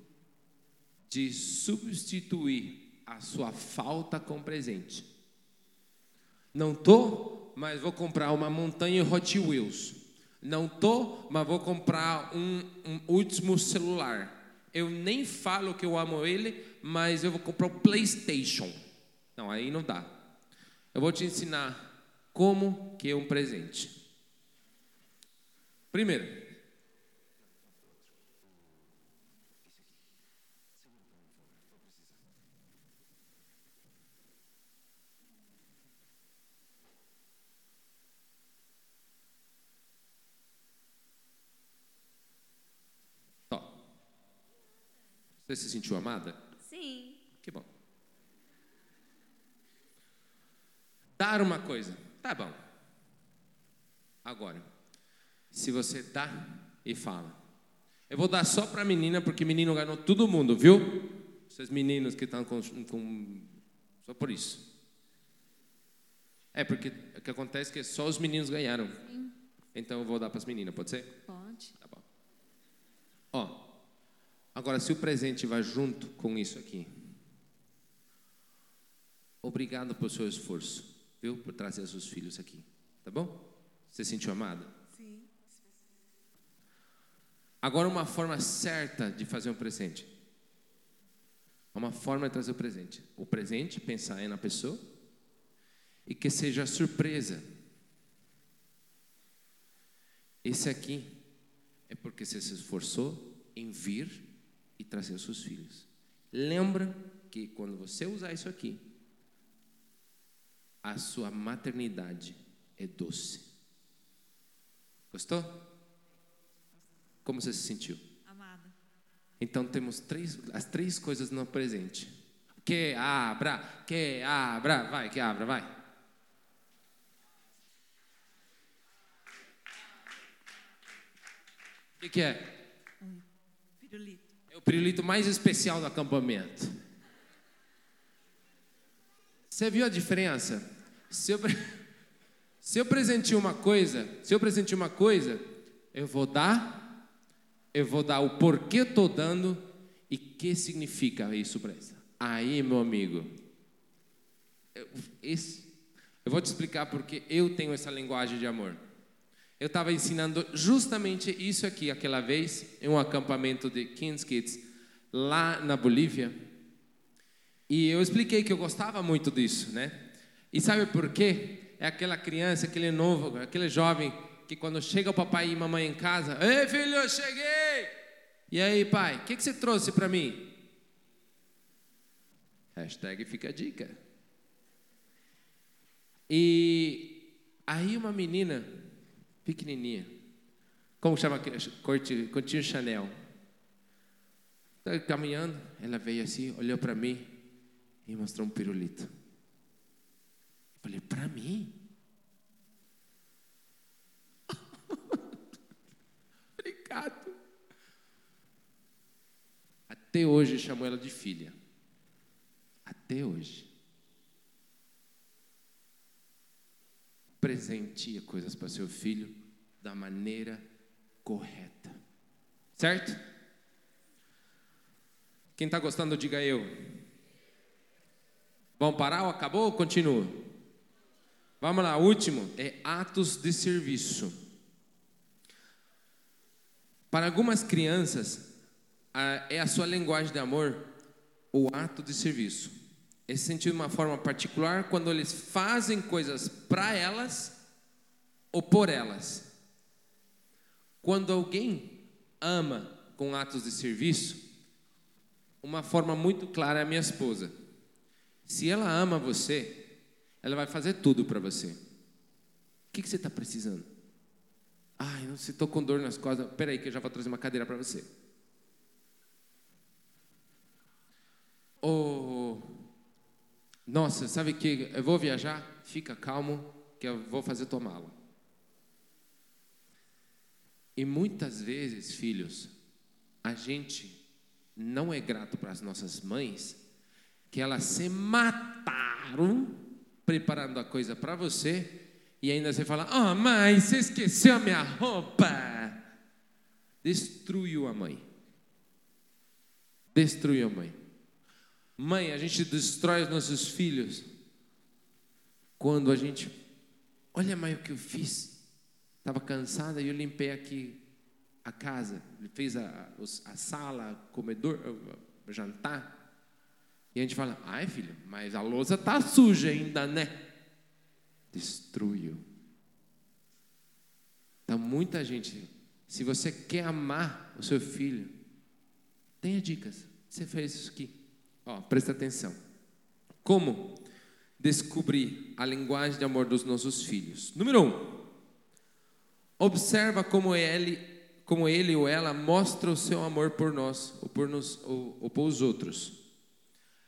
de substituir a sua falta com presente. Não tô, mas vou comprar uma montanha Hot Wheels. Não tô, mas vou comprar um, um último celular. Eu nem falo que eu amo ele, mas eu vou comprar o PlayStation. Não, aí não dá. Eu vou te ensinar como que é um presente. Primeiro. Você se sentiu amada? Sim. Que bom. Dar uma coisa. Tá bom. Agora, se você dá e fala. Eu vou dar só para menina, porque menino ganhou todo mundo, viu? Vocês meninos que estão com, com. Só por isso. É, porque o que acontece é que só os meninos ganharam. Então eu vou dar para as meninas, pode ser? Pode. Tá bom. Ó, agora se o presente vai junto com isso aqui. Obrigado pelo seu esforço, viu? Por trazer seus filhos aqui. Tá bom? Você se sentiu amada? Agora uma forma certa de fazer um presente. Uma forma de trazer o presente. O presente, pensar na pessoa e que seja surpresa. Esse aqui é porque você se esforçou em vir e trazer os seus filhos. Lembra que quando você usar isso aqui, a sua maternidade é doce. Gostou? Como você se sentiu? Amada. Então temos três, as três coisas no presente. Que abra, que abra, vai, que abra, vai. O que, que é? Pirulito. É o pirulito mais especial do acampamento. Você viu a diferença? Se eu, [LAUGHS] se eu presentear uma coisa, se eu presentear uma coisa, eu vou dar, eu vou dar o porquê estou dando e que significa isso para essa. Aí, meu amigo, eu, esse, eu vou te explicar porque eu tenho essa linguagem de amor. Eu estava ensinando justamente isso aqui aquela vez em um acampamento de Kings Kids lá na Bolívia. E eu expliquei que eu gostava muito disso, né? E sabe por quê? É aquela criança, aquele novo, aquele jovem que quando chega o papai e mamãe em casa, ei filho, eu cheguei! E aí, pai, o que, que você trouxe para mim? Hashtag fica a dica. E aí uma menina pequenininha, como chama continho Chanel, tá caminhando, ela veio assim, olhou para mim e mostrou um pirulito. Eu falei, para mim? [LAUGHS] Obrigado. Até hoje chamou ela de filha. Até hoje. Presenteia coisas para seu filho da maneira correta. Certo? Quem está gostando, diga eu. Vamos parar ou acabou ou continua? Vamos lá, último é atos de serviço. Para algumas crianças, a- é a sua linguagem de amor o ato de serviço. É sentido de uma forma particular quando eles fazem coisas para elas ou por elas. Quando alguém ama com atos de serviço, uma forma muito clara é a minha esposa. Se ela ama você, ela vai fazer tudo para você. O que, que você está precisando? Ai, não sei, estou com dor nas costas. Peraí, que eu já vou trazer uma cadeira para você. Ou, nossa, sabe que eu vou viajar? Fica calmo, que eu vou fazer tua mala. E muitas vezes, filhos, a gente não é grato para as nossas mães, que elas se mataram preparando a coisa para você, e ainda você fala: Ah, mãe, você esqueceu a minha roupa. Destruiu a mãe. Destruiu a mãe. Mãe, a gente destrói os nossos filhos quando a gente. Olha, mãe, o que eu fiz. Estava cansada e eu limpei aqui a casa. Ele fez a, a sala, comedor, jantar. E a gente fala: ai, filho, mas a louça tá suja ainda, né? Destruiu. Então, muita gente Se você quer amar o seu filho, tenha dicas. Você fez isso aqui. Ó, presta atenção. Como descobrir a linguagem de amor dos nossos filhos? Número um, observa como ele, como ele ou ela mostra o seu amor por nós ou por, nos, ou, ou por os outros.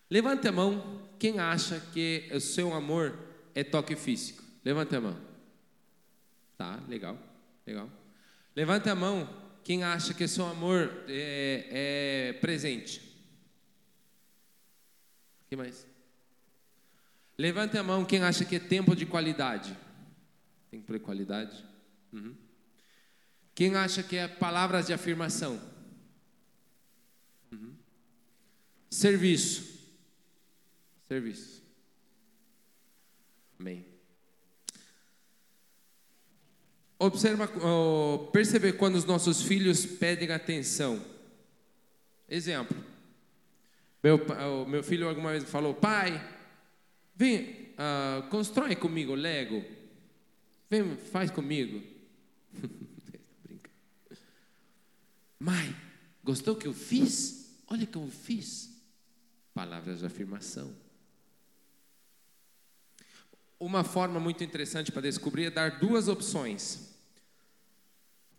Levante a mão quem acha que o seu amor é toque físico. Levante a mão. Tá, legal, legal. Levante a mão quem acha que seu amor é, é presente. Que mais? Levante a mão quem acha que é tempo de qualidade. Tempo de qualidade. Uhum. Quem acha que é palavras de afirmação? Uhum. Serviço. Serviço. Amém. Observa, oh, perceber quando os nossos filhos pedem atenção. Exemplo. Meu, oh, meu filho alguma vez falou, pai, vem, uh, constrói comigo Lego. Vem, faz comigo. [LAUGHS] Mãe, gostou que eu fiz? Olha que eu fiz. Palavras de afirmação. Uma forma muito interessante para descobrir é dar duas opções.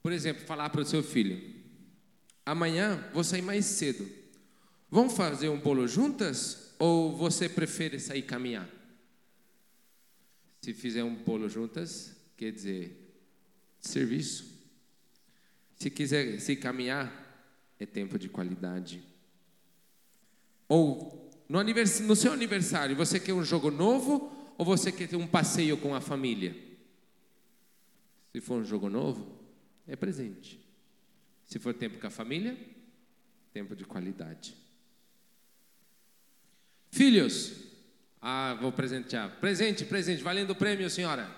Por exemplo, falar para o seu filho: amanhã vou sair mais cedo. Vamos fazer um bolo juntas ou você prefere sair caminhar? Se fizer um bolo juntas, quer dizer serviço. Se quiser se caminhar, é tempo de qualidade. Ou no, no seu aniversário, você quer um jogo novo ou você quer ter um passeio com a família? Se for um jogo novo, é presente. Se for tempo com a família, tempo de qualidade. Filhos, ah, vou presentear. Presente, presente, valendo o prêmio, senhora.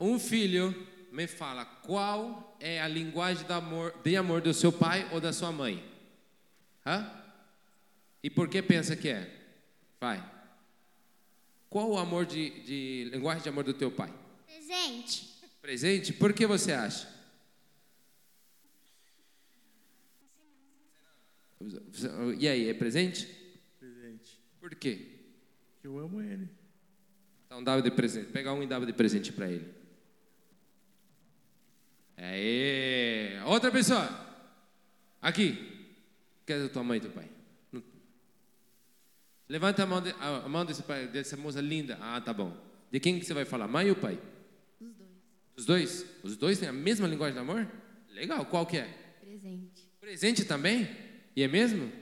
Um filho me fala qual é a linguagem de amor, de amor do seu pai ou da sua mãe. Hã? E por que pensa que é? Vai. Qual o amor de, de linguagem de amor do teu pai? Presente. Presente? Por que você acha? E aí, é presente? Presente. Por quê? Que eu amo ele. Então dava de presente. Pega um e dava de presente para ele. Aê! Outra pessoa. Aqui. Quer a tua mãe e teu pai? Levanta a mão, de, a mão desse pai, dessa moça linda. Ah, tá bom. De quem que você vai falar? Mãe ou pai? Os dois. Os dois? Os dois têm a mesma linguagem de amor? Legal. Qual que é? Presente. Presente também? E é mesmo?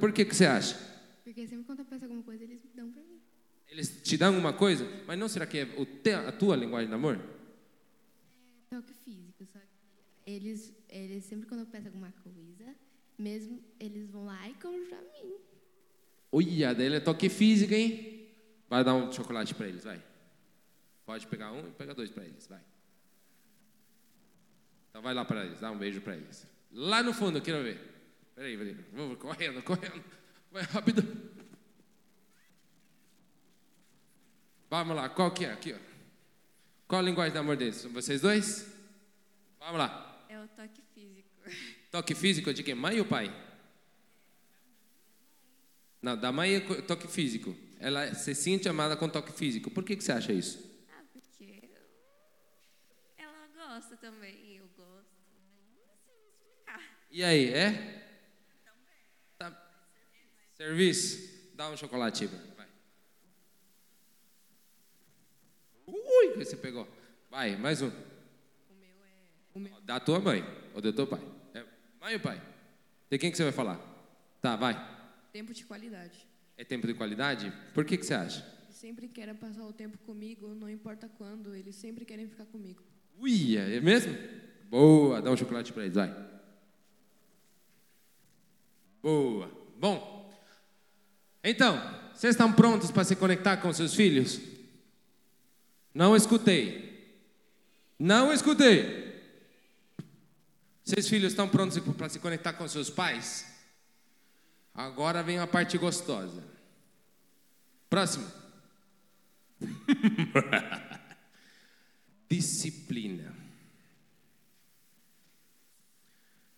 Por que que você acha? Porque sempre quando eu peço alguma coisa, eles dão pra mim. Eles te dão alguma coisa? Mas não será que é te, a tua linguagem de amor? É toque físico, só que eles, eles sempre quando eu peço alguma coisa, mesmo eles vão lá e compram pra mim. Olha, daí ele é toque físico, hein? Vai dar um chocolate para eles, vai. Pode pegar um e pega dois para eles, vai. Então vai lá para eles, dá um beijo para eles. Lá no fundo, eu quero ver. Peraí, peraí. Vou correndo, correndo. Vai rápido. Vamos lá, qual que é? Aqui, ó. Qual a linguagem de amor deles? São vocês dois? Vamos lá. É o toque físico. Toque físico de quem? Mãe ou pai? Não, da mãe é toque físico. Ela se sente amada com toque físico. Por que, que você acha isso? Ah, porque ela gosta também, eu gosto. Não sei explicar. E aí, é? Tá. Serviço? Dá um chocolate, vai. Ui, que você pegou. Vai, mais um. O meu é. O meu. Da tua mãe ou do teu pai? Ou pai? De quem que você vai falar? Tá, vai. Tempo de qualidade. É tempo de qualidade? Por que, que você acha? Eles sempre querem passar o tempo comigo, não importa quando, eles sempre querem ficar comigo. Ui, é mesmo? Boa, dá um chocolate para eles, vai. Boa. Bom, então, vocês estão prontos para se conectar com seus filhos? Não escutei. Não escutei. Seus filhos estão prontos para se conectar com seus pais? Agora vem a parte gostosa. Próximo. [LAUGHS] Disciplina.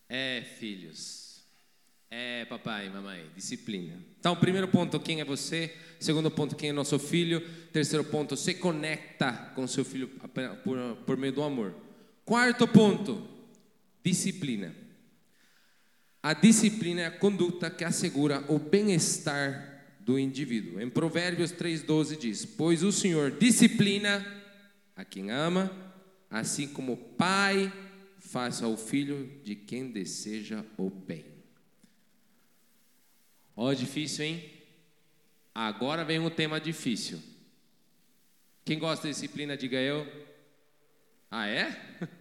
É, filhos. É, papai, mamãe, disciplina. Então, primeiro ponto, quem é você? Segundo ponto, quem é nosso filho? Terceiro ponto, se conecta com seu filho por, por meio do amor. Quarto ponto, disciplina. A disciplina é a conduta que assegura o bem-estar do indivíduo. Em Provérbios 3,12 diz: Pois o Senhor disciplina a quem ama, assim como o pai faz ao filho de quem deseja o bem. Ó, difícil, hein? Agora vem um tema difícil. Quem gosta de disciplina, diga eu. Ah, é? [LAUGHS]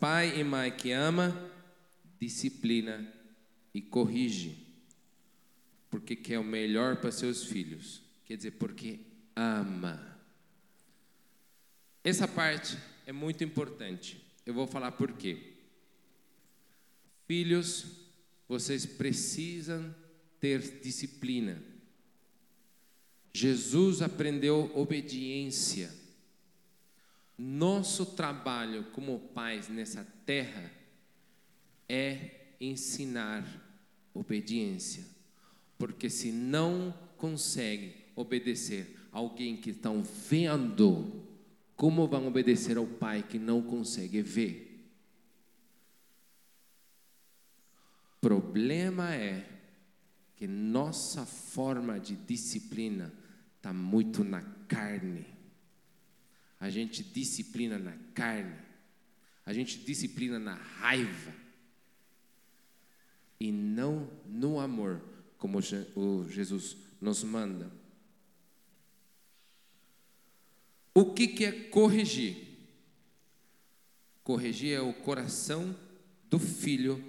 Pai e mãe que ama, disciplina e corrige, porque quer o melhor para seus filhos. Quer dizer, porque ama. Essa parte é muito importante. Eu vou falar por quê. Filhos, vocês precisam ter disciplina. Jesus aprendeu obediência. Nosso trabalho como pais nessa terra é ensinar obediência. Porque se não consegue obedecer alguém que estão vendo, como vão obedecer ao pai que não consegue ver? Problema é que nossa forma de disciplina está muito na carne. A gente disciplina na carne. A gente disciplina na raiva. E não no amor, como o Jesus nos manda. O que, que é corrigir? Corrigir é o coração do filho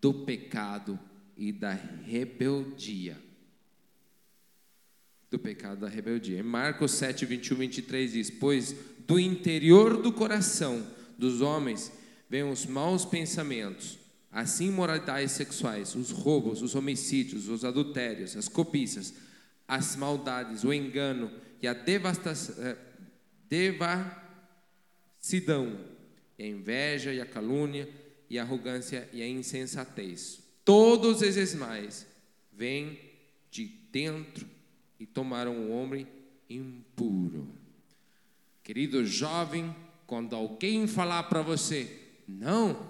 do pecado e da rebeldia. Do pecado da rebeldia. Em Marcos 7, 21, 23 diz: Pois do interior do coração dos homens vêm os maus pensamentos, as imoralidades sexuais, os roubos, os homicídios, os adultérios, as cobiças, as maldades, o engano e a devastação, devassidão, a inveja e a calúnia e a arrogância e a insensatez. Todos esses mais vêm de dentro e tomaram o homem impuro. Querido jovem, quando alguém falar para você, não,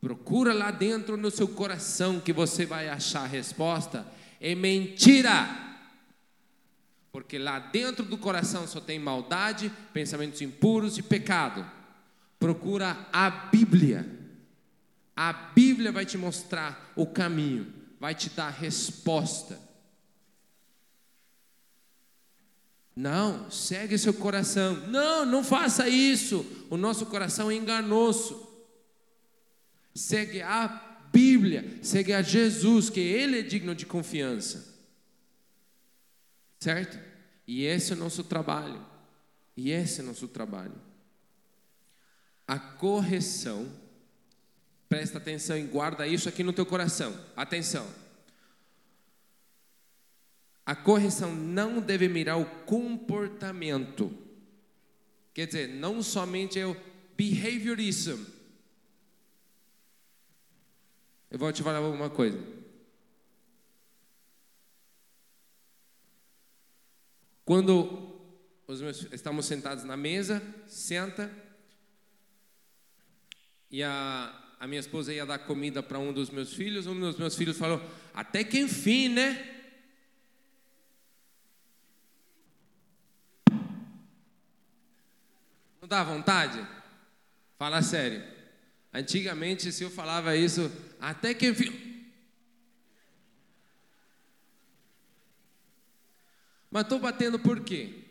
procura lá dentro no seu coração que você vai achar a resposta, é mentira. Porque lá dentro do coração só tem maldade, pensamentos impuros e pecado. Procura a Bíblia. A Bíblia vai te mostrar o caminho, vai te dar resposta. Não, segue seu coração. Não, não faça isso. O nosso coração é enganoso. Segue a Bíblia, segue a Jesus, que Ele é digno de confiança. Certo? E esse é o nosso trabalho. E esse é o nosso trabalho. A correção Presta atenção e guarda isso aqui no teu coração. Atenção. A correção não deve mirar o comportamento. Quer dizer, não somente é o behaviorism. Eu vou te falar uma coisa. Quando meus, estamos sentados na mesa, senta e a a minha esposa ia dar comida para um dos meus filhos, um dos meus filhos falou: Até que enfim, né? Não dá vontade? Fala sério. Antigamente, se eu falava isso, até que enfim. Mas estou batendo por quê?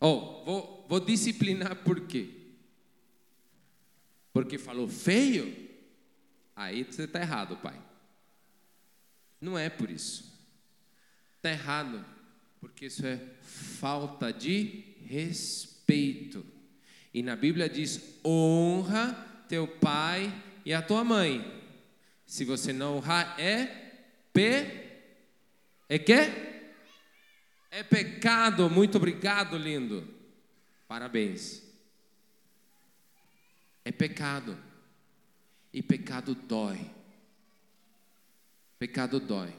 Oh, vou, vou disciplinar por quê? porque falou feio, aí você está errado, pai. Não é por isso. Está errado, porque isso é falta de respeito. E na Bíblia diz: honra teu pai e a tua mãe. Se você não honrar, é pe. É que? É pecado. Muito obrigado, lindo. Parabéns. é pecado. E pecado dói. Pecado dói.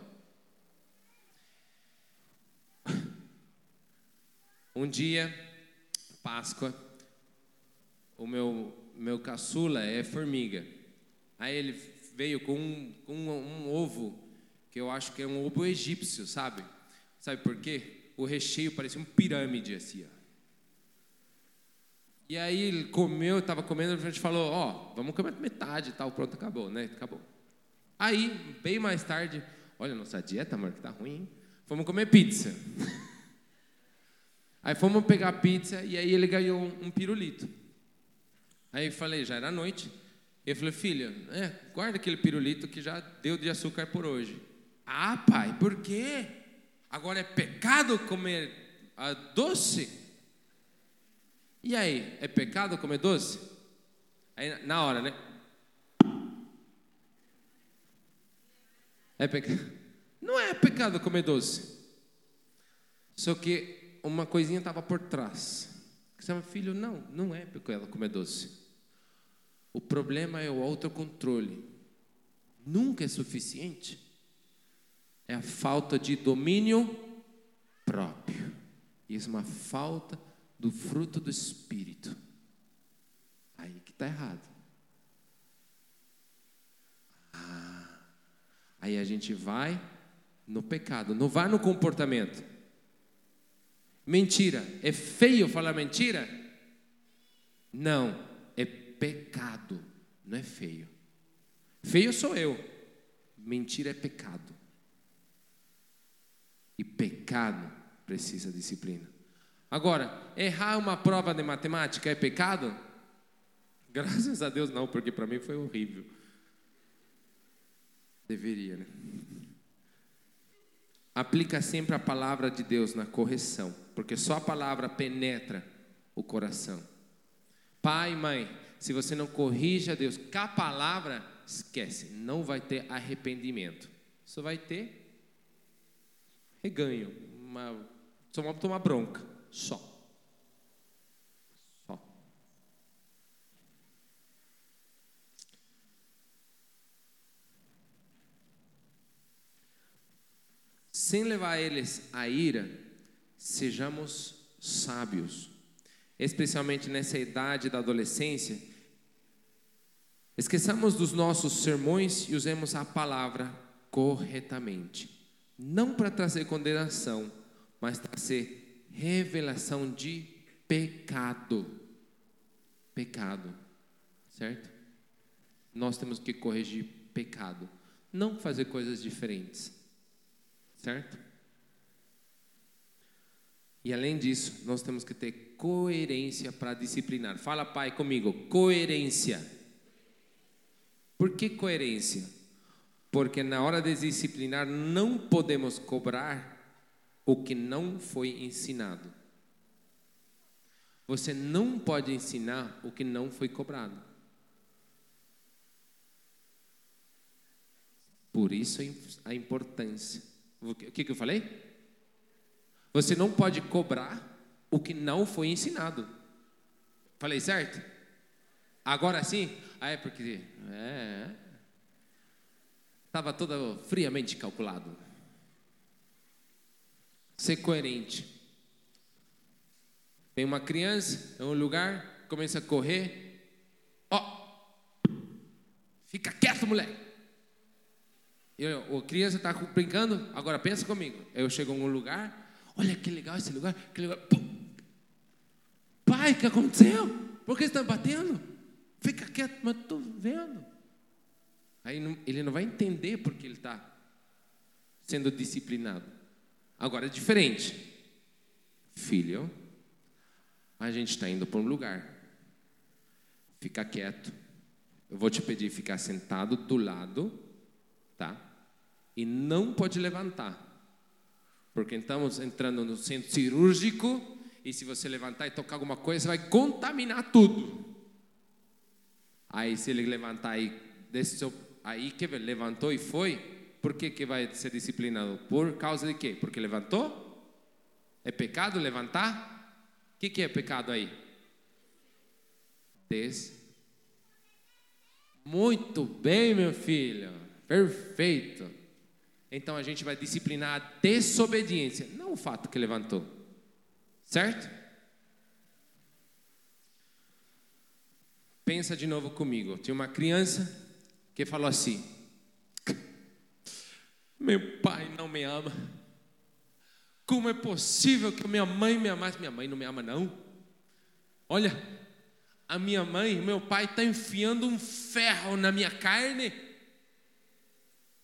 Um dia, Páscoa, o meu, meu caçula é formiga. Aí ele veio com um, com um, um ovo, que eu acho que é um ovo egípcio, sabe? Sabe por quê? O recheio parecia uma pirâmide assim, ó. E aí ele comeu, estava comendo, a gente falou, ó, vamos comer metade e tal, pronto, acabou, né? Acabou. Aí, bem mais tarde, olha, nossa dieta, amor, que tá ruim, hein? Fomos comer pizza. [LAUGHS] Aí fomos pegar pizza e aí ele ganhou um, pirulito. Aí eu falei, já era noite. Eu falei, filha, é, guarda aquele pirulito que já deu de açúcar por hoje. Ah, pai, por quê? Agora é pecado comer ah, doce? E aí, é pecado comer doce? Aí na hora, né? É pecado. [LAUGHS] Não é pecado comer doce. Só que uma coisinha estava por trás. Você fala, filho, não, não é pecado comer doce. O problema é o autocontrole. Nunca é suficiente. É a falta de domínio próprio. Isso é uma falta do fruto do Espírito. Aí que está errado. Ah, aí a gente vai no pecado, não vai no comportamento. Mentira. É feio falar mentira? Não, é pecado, não é feio. Feio sou eu. Mentira é pecado. E pecado precisa disciplina. Agora, errar uma prova de matemática é pecado? Graças a Deus não, porque para mim foi horrível. Deveria, né? Aplica sempre a palavra de Deus na correção, porque só a palavra penetra o coração. Pai mãe, se você não corrige a Deus com a palavra, esquece, não vai ter arrependimento. Só vai ter reganho, uma, só tomar bronca. Só. Sem levar eles à ira, sejamos sábios, especialmente nessa idade da adolescência. Esqueçamos dos nossos sermões e usemos a palavra corretamente, não para trazer condenação, mas trazer revelação de pecado. Pecado, certo? Nós temos que corrigir pecado, não fazer coisas diferentes, certo? E além disso, nós temos que ter coerência para disciplinar. Fala, pai, comigo, coerência. Por que coerência? Porque na hora de disciplinar não podemos cobrar o que não foi ensinado. Você não pode ensinar o que não foi cobrado. Por isso a importância. O que, que eu falei? Você não pode cobrar o que não foi ensinado. Falei certo? Agora sim? Ah, é porque. É. Estava todo friamente calculado. Ser coerente. Tem uma criança em um lugar, começa a correr. Ó, oh, fica quieto, moleque. Eu, a criança está brincando, agora pensa comigo. Eu chego em um lugar, olha que legal esse lugar, que legal. Pai, o que aconteceu? Por que está batendo? Fica quieto, mas estou vendo. Aí não, ele não vai entender porque ele está sendo disciplinado. Agora é diferente. Filho, a gente está indo para um lugar. Fica quieto. Eu vou te pedir ficar sentado do lado, tá? E não pode levantar. Porque estamos entrando no centro cirúrgico e se você levantar e tocar alguma coisa, você vai contaminar tudo. Aí se ele levantar aí, seu, aí que levantou e foi, por que, que vai ser disciplinado? Por causa de quê? Porque levantou? É pecado levantar? O que, que é pecado aí? Muito bem, meu filho. Perfeito. Então a gente vai disciplinar a desobediência, não o fato que levantou. Certo? Pensa de novo comigo. Tinha uma criança que falou assim: Meu pai não me ama. Como é possível que minha mãe me amasse? Minha mãe não me ama, não. Olha, a minha mãe, meu pai está enfiando um ferro na minha carne.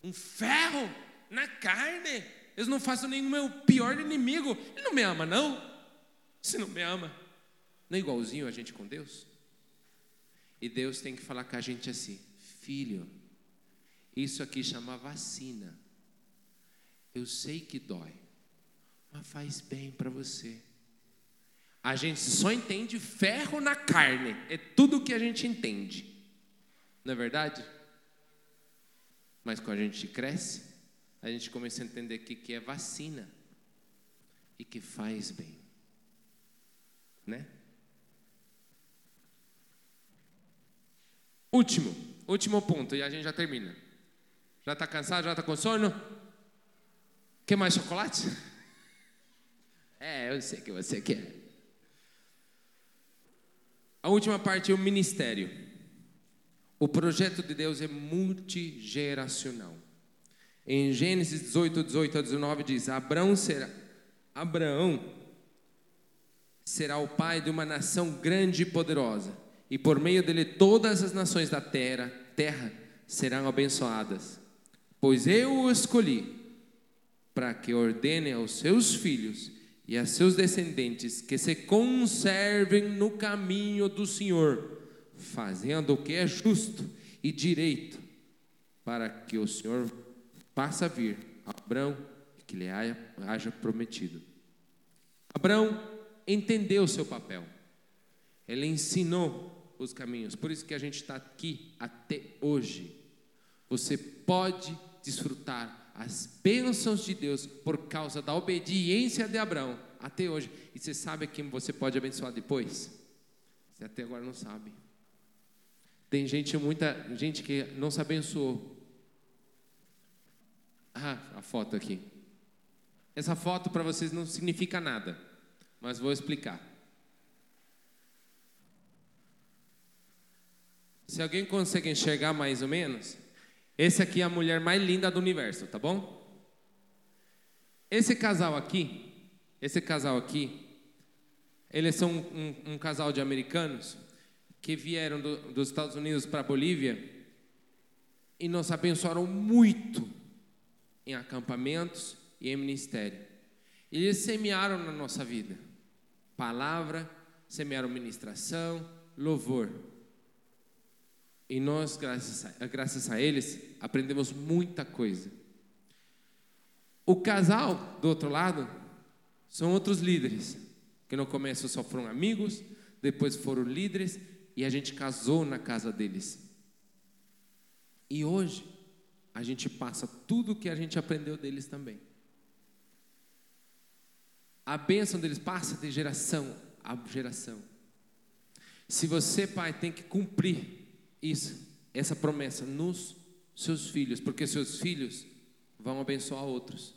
Um ferro na carne. Eles não façam o meu pior inimigo. Ele não me ama, não. Se não me ama, não é igualzinho a gente com Deus? E Deus tem que falar com a gente assim: Filho, isso aqui chama vacina. Eu sei que dói, mas faz bem para você. A gente só entende ferro na carne, é tudo que a gente entende, não é verdade? Mas quando a gente cresce, a gente começa a entender que, que é vacina e que faz bem, né? Último, último ponto, e a gente já termina. Já está cansado? Já está com sono? Quer mais chocolate? [LAUGHS] É, eu sei que você quer. A última parte é o ministério. O projeto de Deus é multigeracional. Em Gênesis 18, 18 a 19 diz: Abraão será, Abraão será o pai de uma nação grande e poderosa, e por meio dele todas as nações da terra, terra serão abençoadas. Pois eu o escolhi para que ordene aos seus filhos e a seus descendentes que se conservem no caminho do Senhor, fazendo o que é justo e direito, para que o Senhor faça vir Abraão que lhe haja prometido. Abraão entendeu o seu papel, ele ensinou os caminhos, por isso que a gente está aqui até hoje. Você pode desfrutar as bênçãos de Deus por causa da obediência de Abraão até hoje. E você sabe quem você pode abençoar depois? Você até agora não sabe. Tem gente, muita gente que não se abençoou. Ah, a foto aqui. Essa foto para vocês não significa nada, mas vou explicar. Se alguém consegue enxergar mais ou menos, esse aqui é a mulher mais linda do universo, tá bom? Esse casal aqui, esse casal aqui, eles são um, um, um casal de americanos que vieram do, dos Estados Unidos para a Bolívia e nos abençoaram muito em acampamentos e em ministério. Eles semearam na nossa vida palavra, semearam ministração, louvor. E nós, graças a, graças a eles, aprendemos muita coisa. O casal do outro lado são outros líderes, que no começo só foram amigos, depois foram líderes e a gente casou na casa deles. E hoje a gente passa tudo o que a gente aprendeu deles também. A bênção deles passa de geração a geração. Se você, pai, tem que cumprir isso, essa promessa nos seus filhos, porque seus filhos vão abençoar outros.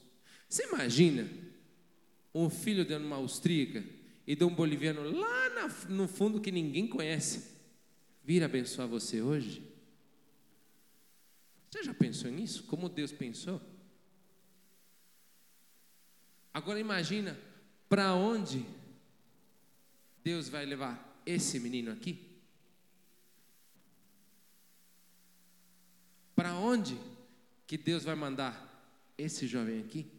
Você imagina um filho de uma austríaca e de um boliviano lá na, no fundo que ninguém conhece vir abençoar você hoje? Você já pensou nisso? Como Deus pensou? Agora imagina para onde Deus vai levar esse menino aqui? Para onde que Deus vai mandar esse jovem aqui?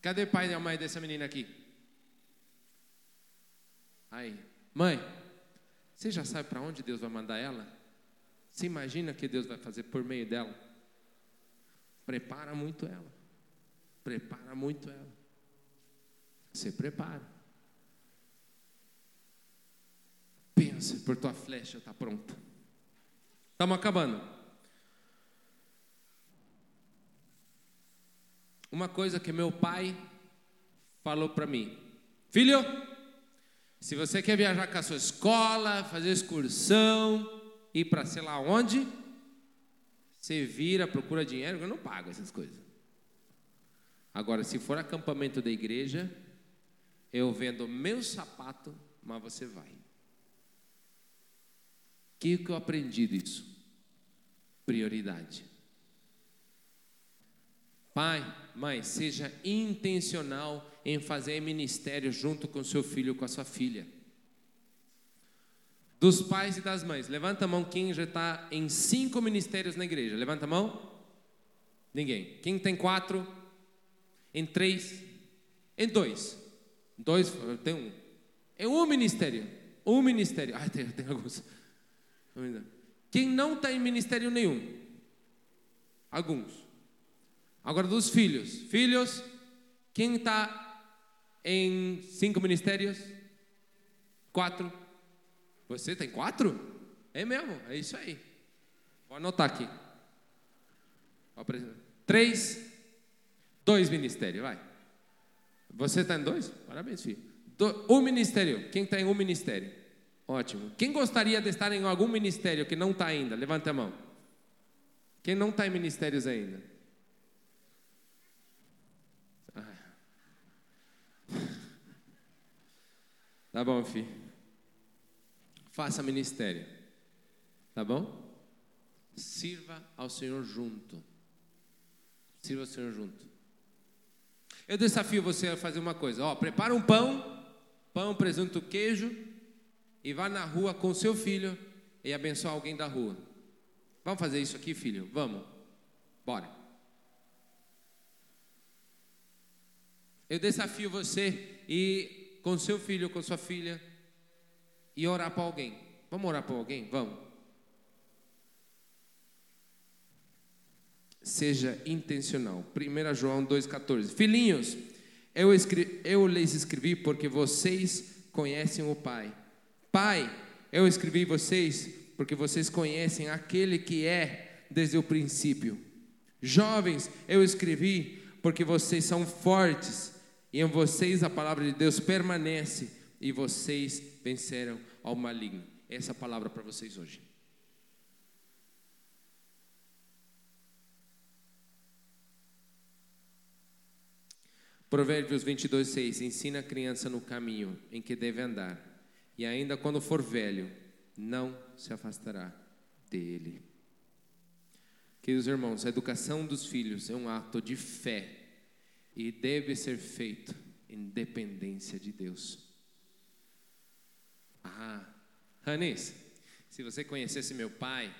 Cadê o pai e a mãe dessa menina aqui? Aí, mãe, você já sabe para onde Deus vai mandar ela? Você imagina que Deus vai fazer por meio dela? Prepara muito ela. Prepara muito ela. Você prepara. Pensa, por tua flecha está pronta. Estamos acabando. Uma coisa que meu pai falou para mim: Filho, Se você quer viajar com a sua escola, fazer excursão, ir para sei lá onde, você vira, procura dinheiro, eu não pago essas coisas. Agora, se for acampamento da igreja, eu vendo meu sapato, mas você vai. O que, que eu aprendi disso? Prioridade. Pai, mãe, seja intencional em fazer ministério junto com seu filho, com a sua filha. Dos pais e das mães, levanta a mão quem já está em cinco ministérios na igreja. Levanta a mão. Ninguém. Quem tem quatro? Em três? Em dois? Dois, tem um. É um ministério. Um ministério. Ah, tem, tem alguns. Quem não está em ministério nenhum? Alguns. Agora dos filhos. Filhos, quem está em cinco ministérios? Quatro. Você tem quatro? É mesmo, é isso aí. Vou anotar aqui. Três, dois ministérios, vai. Você está em dois? Parabéns, filho. Do, um ministério. Quem está em um ministério? Ótimo. Quem gostaria de estar em algum ministério que não está ainda? Levanta a mão. Quem não está em ministérios ainda? Tá bom, filho. Faça ministério. Tá bom? Sirva ao Senhor junto. Sirva ao Senhor junto. Eu desafio você a fazer uma coisa. Ó, prepara um pão, pão, presunto, queijo e vá na rua com seu filho e abençoe alguém da rua. Vamos fazer isso aqui, filho? Vamos. Bora. Eu desafio você e com seu filho, com sua filha e orar para alguém. Vamos orar para alguém? Vamos. Seja intencional. 1 João 2,14. Filhinhos, eu, escrevi, eu lhes escrevi porque vocês conhecem o Pai. Pai, eu escrevi vocês porque vocês conhecem aquele que é desde o princípio. Jovens, eu escrevi porque vocês são fortes e em vocês a palavra de Deus permanece e vocês venceram ao maligno. Essa é palavra para vocês hoje. Provérbios 22, 6: Ensina a criança no caminho em que deve andar, e ainda quando for velho, não se afastará dele. Queridos irmãos, a educação dos filhos é um ato de fé e deve ser feito em dependência de Deus. Ah, Hannes, se você conhecesse meu pai,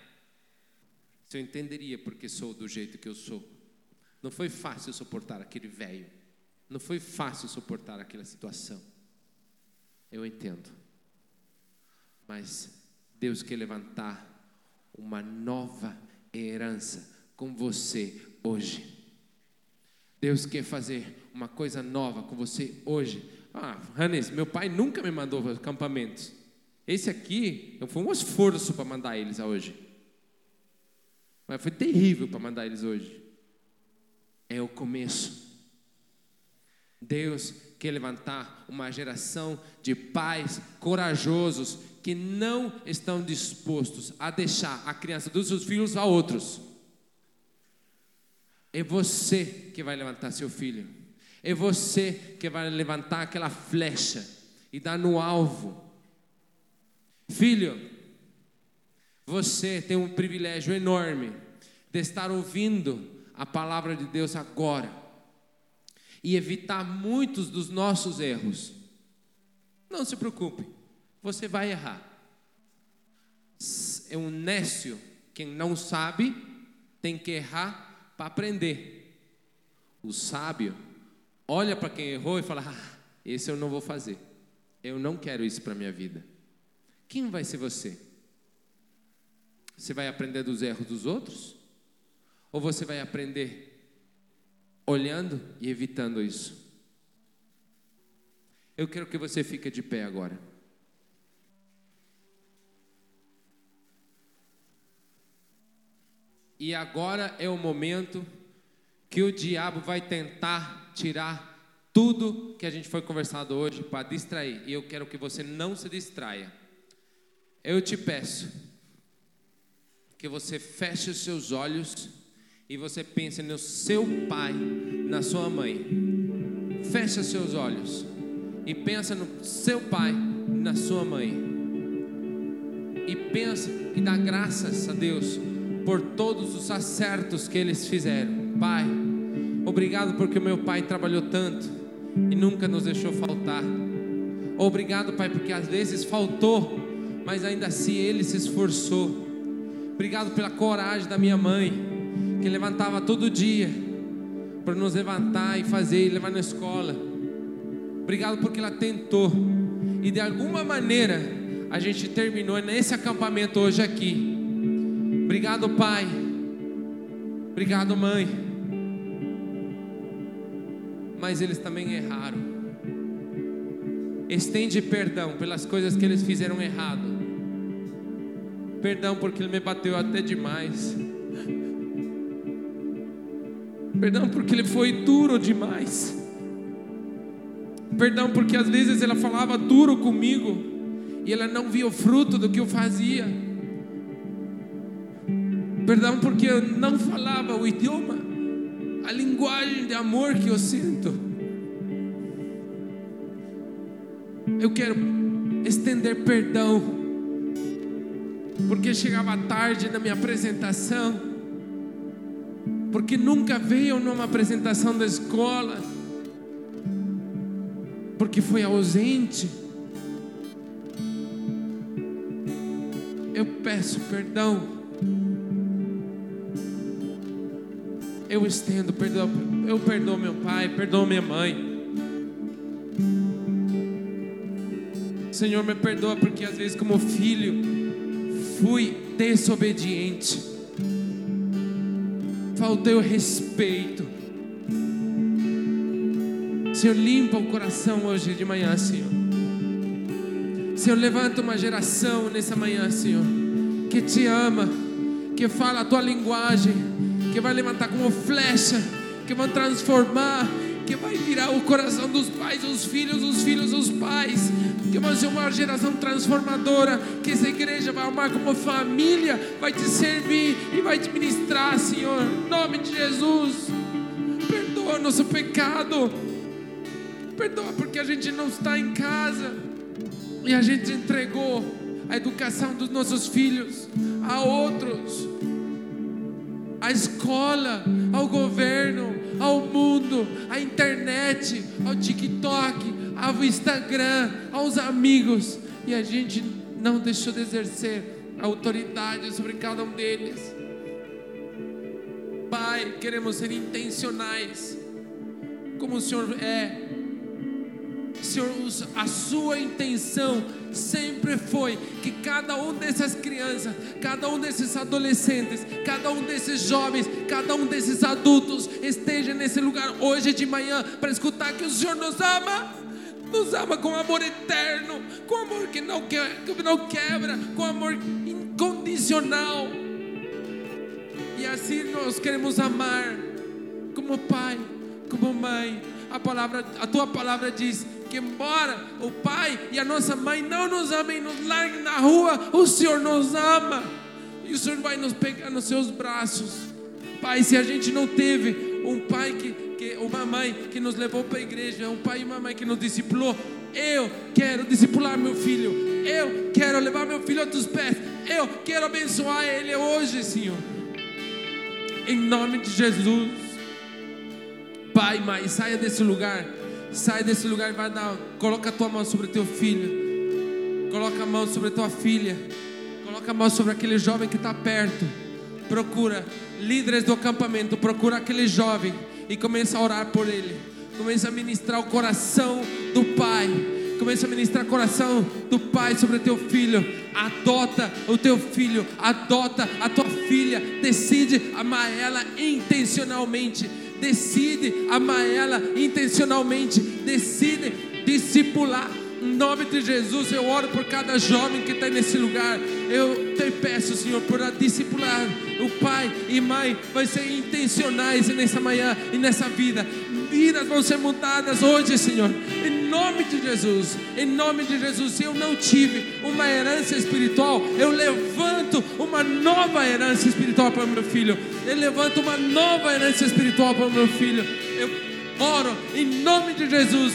você entenderia porque sou do jeito que eu sou. Não foi fácil suportar aquele velho. Não foi fácil suportar aquela situação. Eu entendo. Mas Deus quer levantar uma nova herança com você hoje. Deus quer fazer uma coisa nova com você hoje. Ah, Hannes, meu pai nunca me mandou para acampamentos. Esse aqui foi um esforço para mandar eles hoje. Mas foi terrível para mandar eles hoje. É o começo. Deus quer levantar uma geração de pais corajosos que não estão dispostos a deixar a criança dos seus filhos a outros. É você que vai levantar seu filho. É você que vai levantar aquela flecha e dar no alvo. Filho, você tem um privilégio enorme de estar ouvindo a palavra de Deus agora e evitar muitos dos nossos erros. Não se preocupe, você vai errar. É um nécio, quem não sabe, tem que errar para aprender. O sábio olha para quem errou e fala: ah, esse eu não vou fazer. Eu não quero isso para minha vida. Quem vai ser você? Você vai aprender dos erros dos outros? Ou você vai aprender olhando e evitando isso? Eu quero que você fique de pé agora. E agora é o momento que o diabo vai tentar tirar tudo que a gente foi conversado hoje para distrair. E eu quero que você não se distraia. Eu te peço que você feche os seus olhos e você pense no seu pai, na sua mãe. Feche seus olhos e pensa no seu pai, na sua mãe. E pensa e dá graças a Deus por todos os acertos que eles fizeram. Pai, obrigado porque meu pai trabalhou tanto e nunca nos deixou faltar. Obrigado, Pai, porque às vezes faltou, mas ainda assim ele se esforçou. Obrigado pela coragem da minha mãe, que levantava todo dia para nos levantar e fazer e levar na escola. Obrigado porque ela tentou e de alguma maneira a gente terminou nesse acampamento hoje aqui. Obrigado, Pai. Obrigado, mãe. Mas eles também erraram. Estende perdão pelas coisas que eles fizeram errado. Perdão porque ele me bateu até demais. Perdão porque ele foi duro demais. Perdão porque às vezes ela falava duro comigo e ela não via o fruto do que eu fazia. Perdão porque eu não falava o idioma, a linguagem de amor que eu sinto. Eu quero estender perdão, porque chegava tarde na minha apresentação, porque nunca veio numa apresentação da escola, porque foi ausente. Eu peço perdão. Eu estendo perdão. Eu perdoo meu pai, perdoo minha mãe. Senhor, me perdoa porque às vezes, como filho, fui desobediente. Faltei o respeito. Senhor, limpa o coração hoje de manhã, Senhor. Senhor, levanta uma geração nessa manhã, Senhor, que te ama, que fala a tua linguagem, que vai levantar como flecha, que vai transformar, que vai virar o coração dos pais, os filhos, os filhos, os pais, que vai ser uma geração transformadora, que essa igreja vai amar como família, vai te servir e vai te ministrar, Senhor, em nome de Jesus. Perdoa nosso pecado, perdoa porque a gente não está em casa. E a gente entregou a educação dos nossos filhos a outros, à escola, ao governo, ao mundo, à internet, ao TikTok, ao Instagram, aos amigos, e a gente não deixou de exercer a autoridade sobre cada um deles. Pai, queremos ser intencionais, como o Senhor é. Senhor, a sua intenção sempre foi que cada um dessas crianças, cada um desses adolescentes, cada um desses jovens, cada um desses adultos esteja nesse lugar hoje de manhã para escutar que o Senhor nos ama. Nos ama com amor eterno, com amor que não, que, não quebra, com amor incondicional. E assim nós queremos amar como pai, como mãe. A palavra, a tua palavra diz que embora o pai e a nossa mãe não nos amem, nos larguem na rua, o Senhor nos ama. E o Senhor vai nos pegar nos seus braços. Pai, se a gente não teve um pai que, que uma mãe que nos levou para a igreja, um pai e uma mãe que nos discipulou, eu quero discipular meu filho. Eu quero levar meu filho aos pés. Eu quero abençoar ele hoje, Senhor. Em nome de Jesus. Pai, mãe, saia desse lugar. Saia desse lugar e vai dar. Coloca a tua mão sobre teu filho. Coloca a mão sobre tua filha. Coloca a mão sobre aquele jovem que está perto. Procura líderes do acampamento. Procura aquele jovem e começa a orar por ele. Começa a ministrar o coração do pai. Começa a ministrar o coração do pai sobre teu filho. Adota o teu filho, adota a tua filha. Decide amar ela intencionalmente. Decide amar ela intencionalmente. Decide discipular. Em nome de Jesus, eu oro por cada jovem que está nesse lugar. Eu te peço, Senhor, por a discipular. O pai e mãe vai ser intencionais nessa manhã e nessa vida. Vidas vão ser mudadas hoje, Senhor. Em nome de Jesus, em nome de Jesus. Se eu não tive uma herança espiritual, eu levanto uma nova herança espiritual para o meu filho. Eu levanto uma nova herança espiritual para o meu filho. Eu oro em nome de Jesus.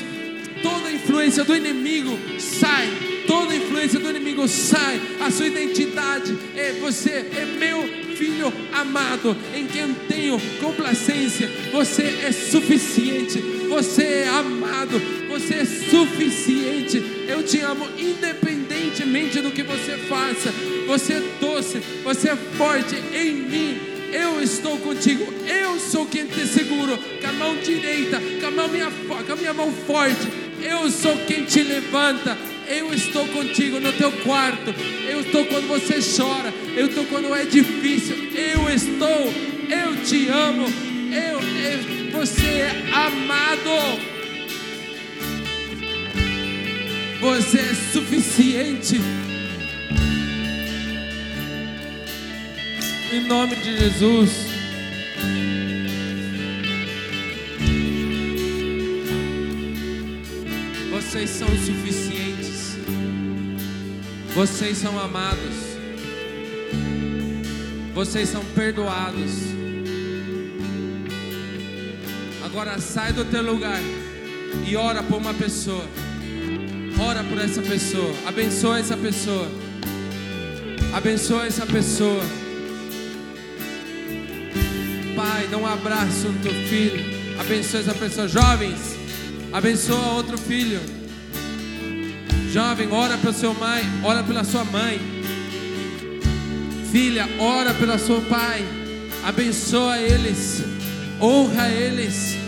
Toda influência do inimigo sai. Toda influência do inimigo sai. A sua identidade é você, é meu filho amado, em quem tenho complacência. Você é suficiente. Você é amado. Você é suficiente. Eu te amo independentemente do que você faça. Você é doce. Você é forte em mim. Eu estou contigo, eu sou quem te seguro, com a mão direita, com a mão minha, com a minha mão forte, eu sou quem te levanta, eu estou contigo no teu quarto, eu estou quando você chora, eu estou quando é difícil, eu estou, eu te amo, eu, eu você é amado, você é suficiente. Em nome de Jesus. Vocês são suficientes. Vocês são amados. Vocês são perdoados. Agora sai do teu lugar e ora por uma pessoa. Ora por essa pessoa. Abençoa essa pessoa. Abençoa essa pessoa. Pai, dá um abraço no teu filho. Abençoa essa pessoa. Jovens, abençoa outro filho. Jovem, ora pelo seu mãe, ora pela sua mãe. Filha, ora pelo seu pai. Abençoa eles. Honra eles.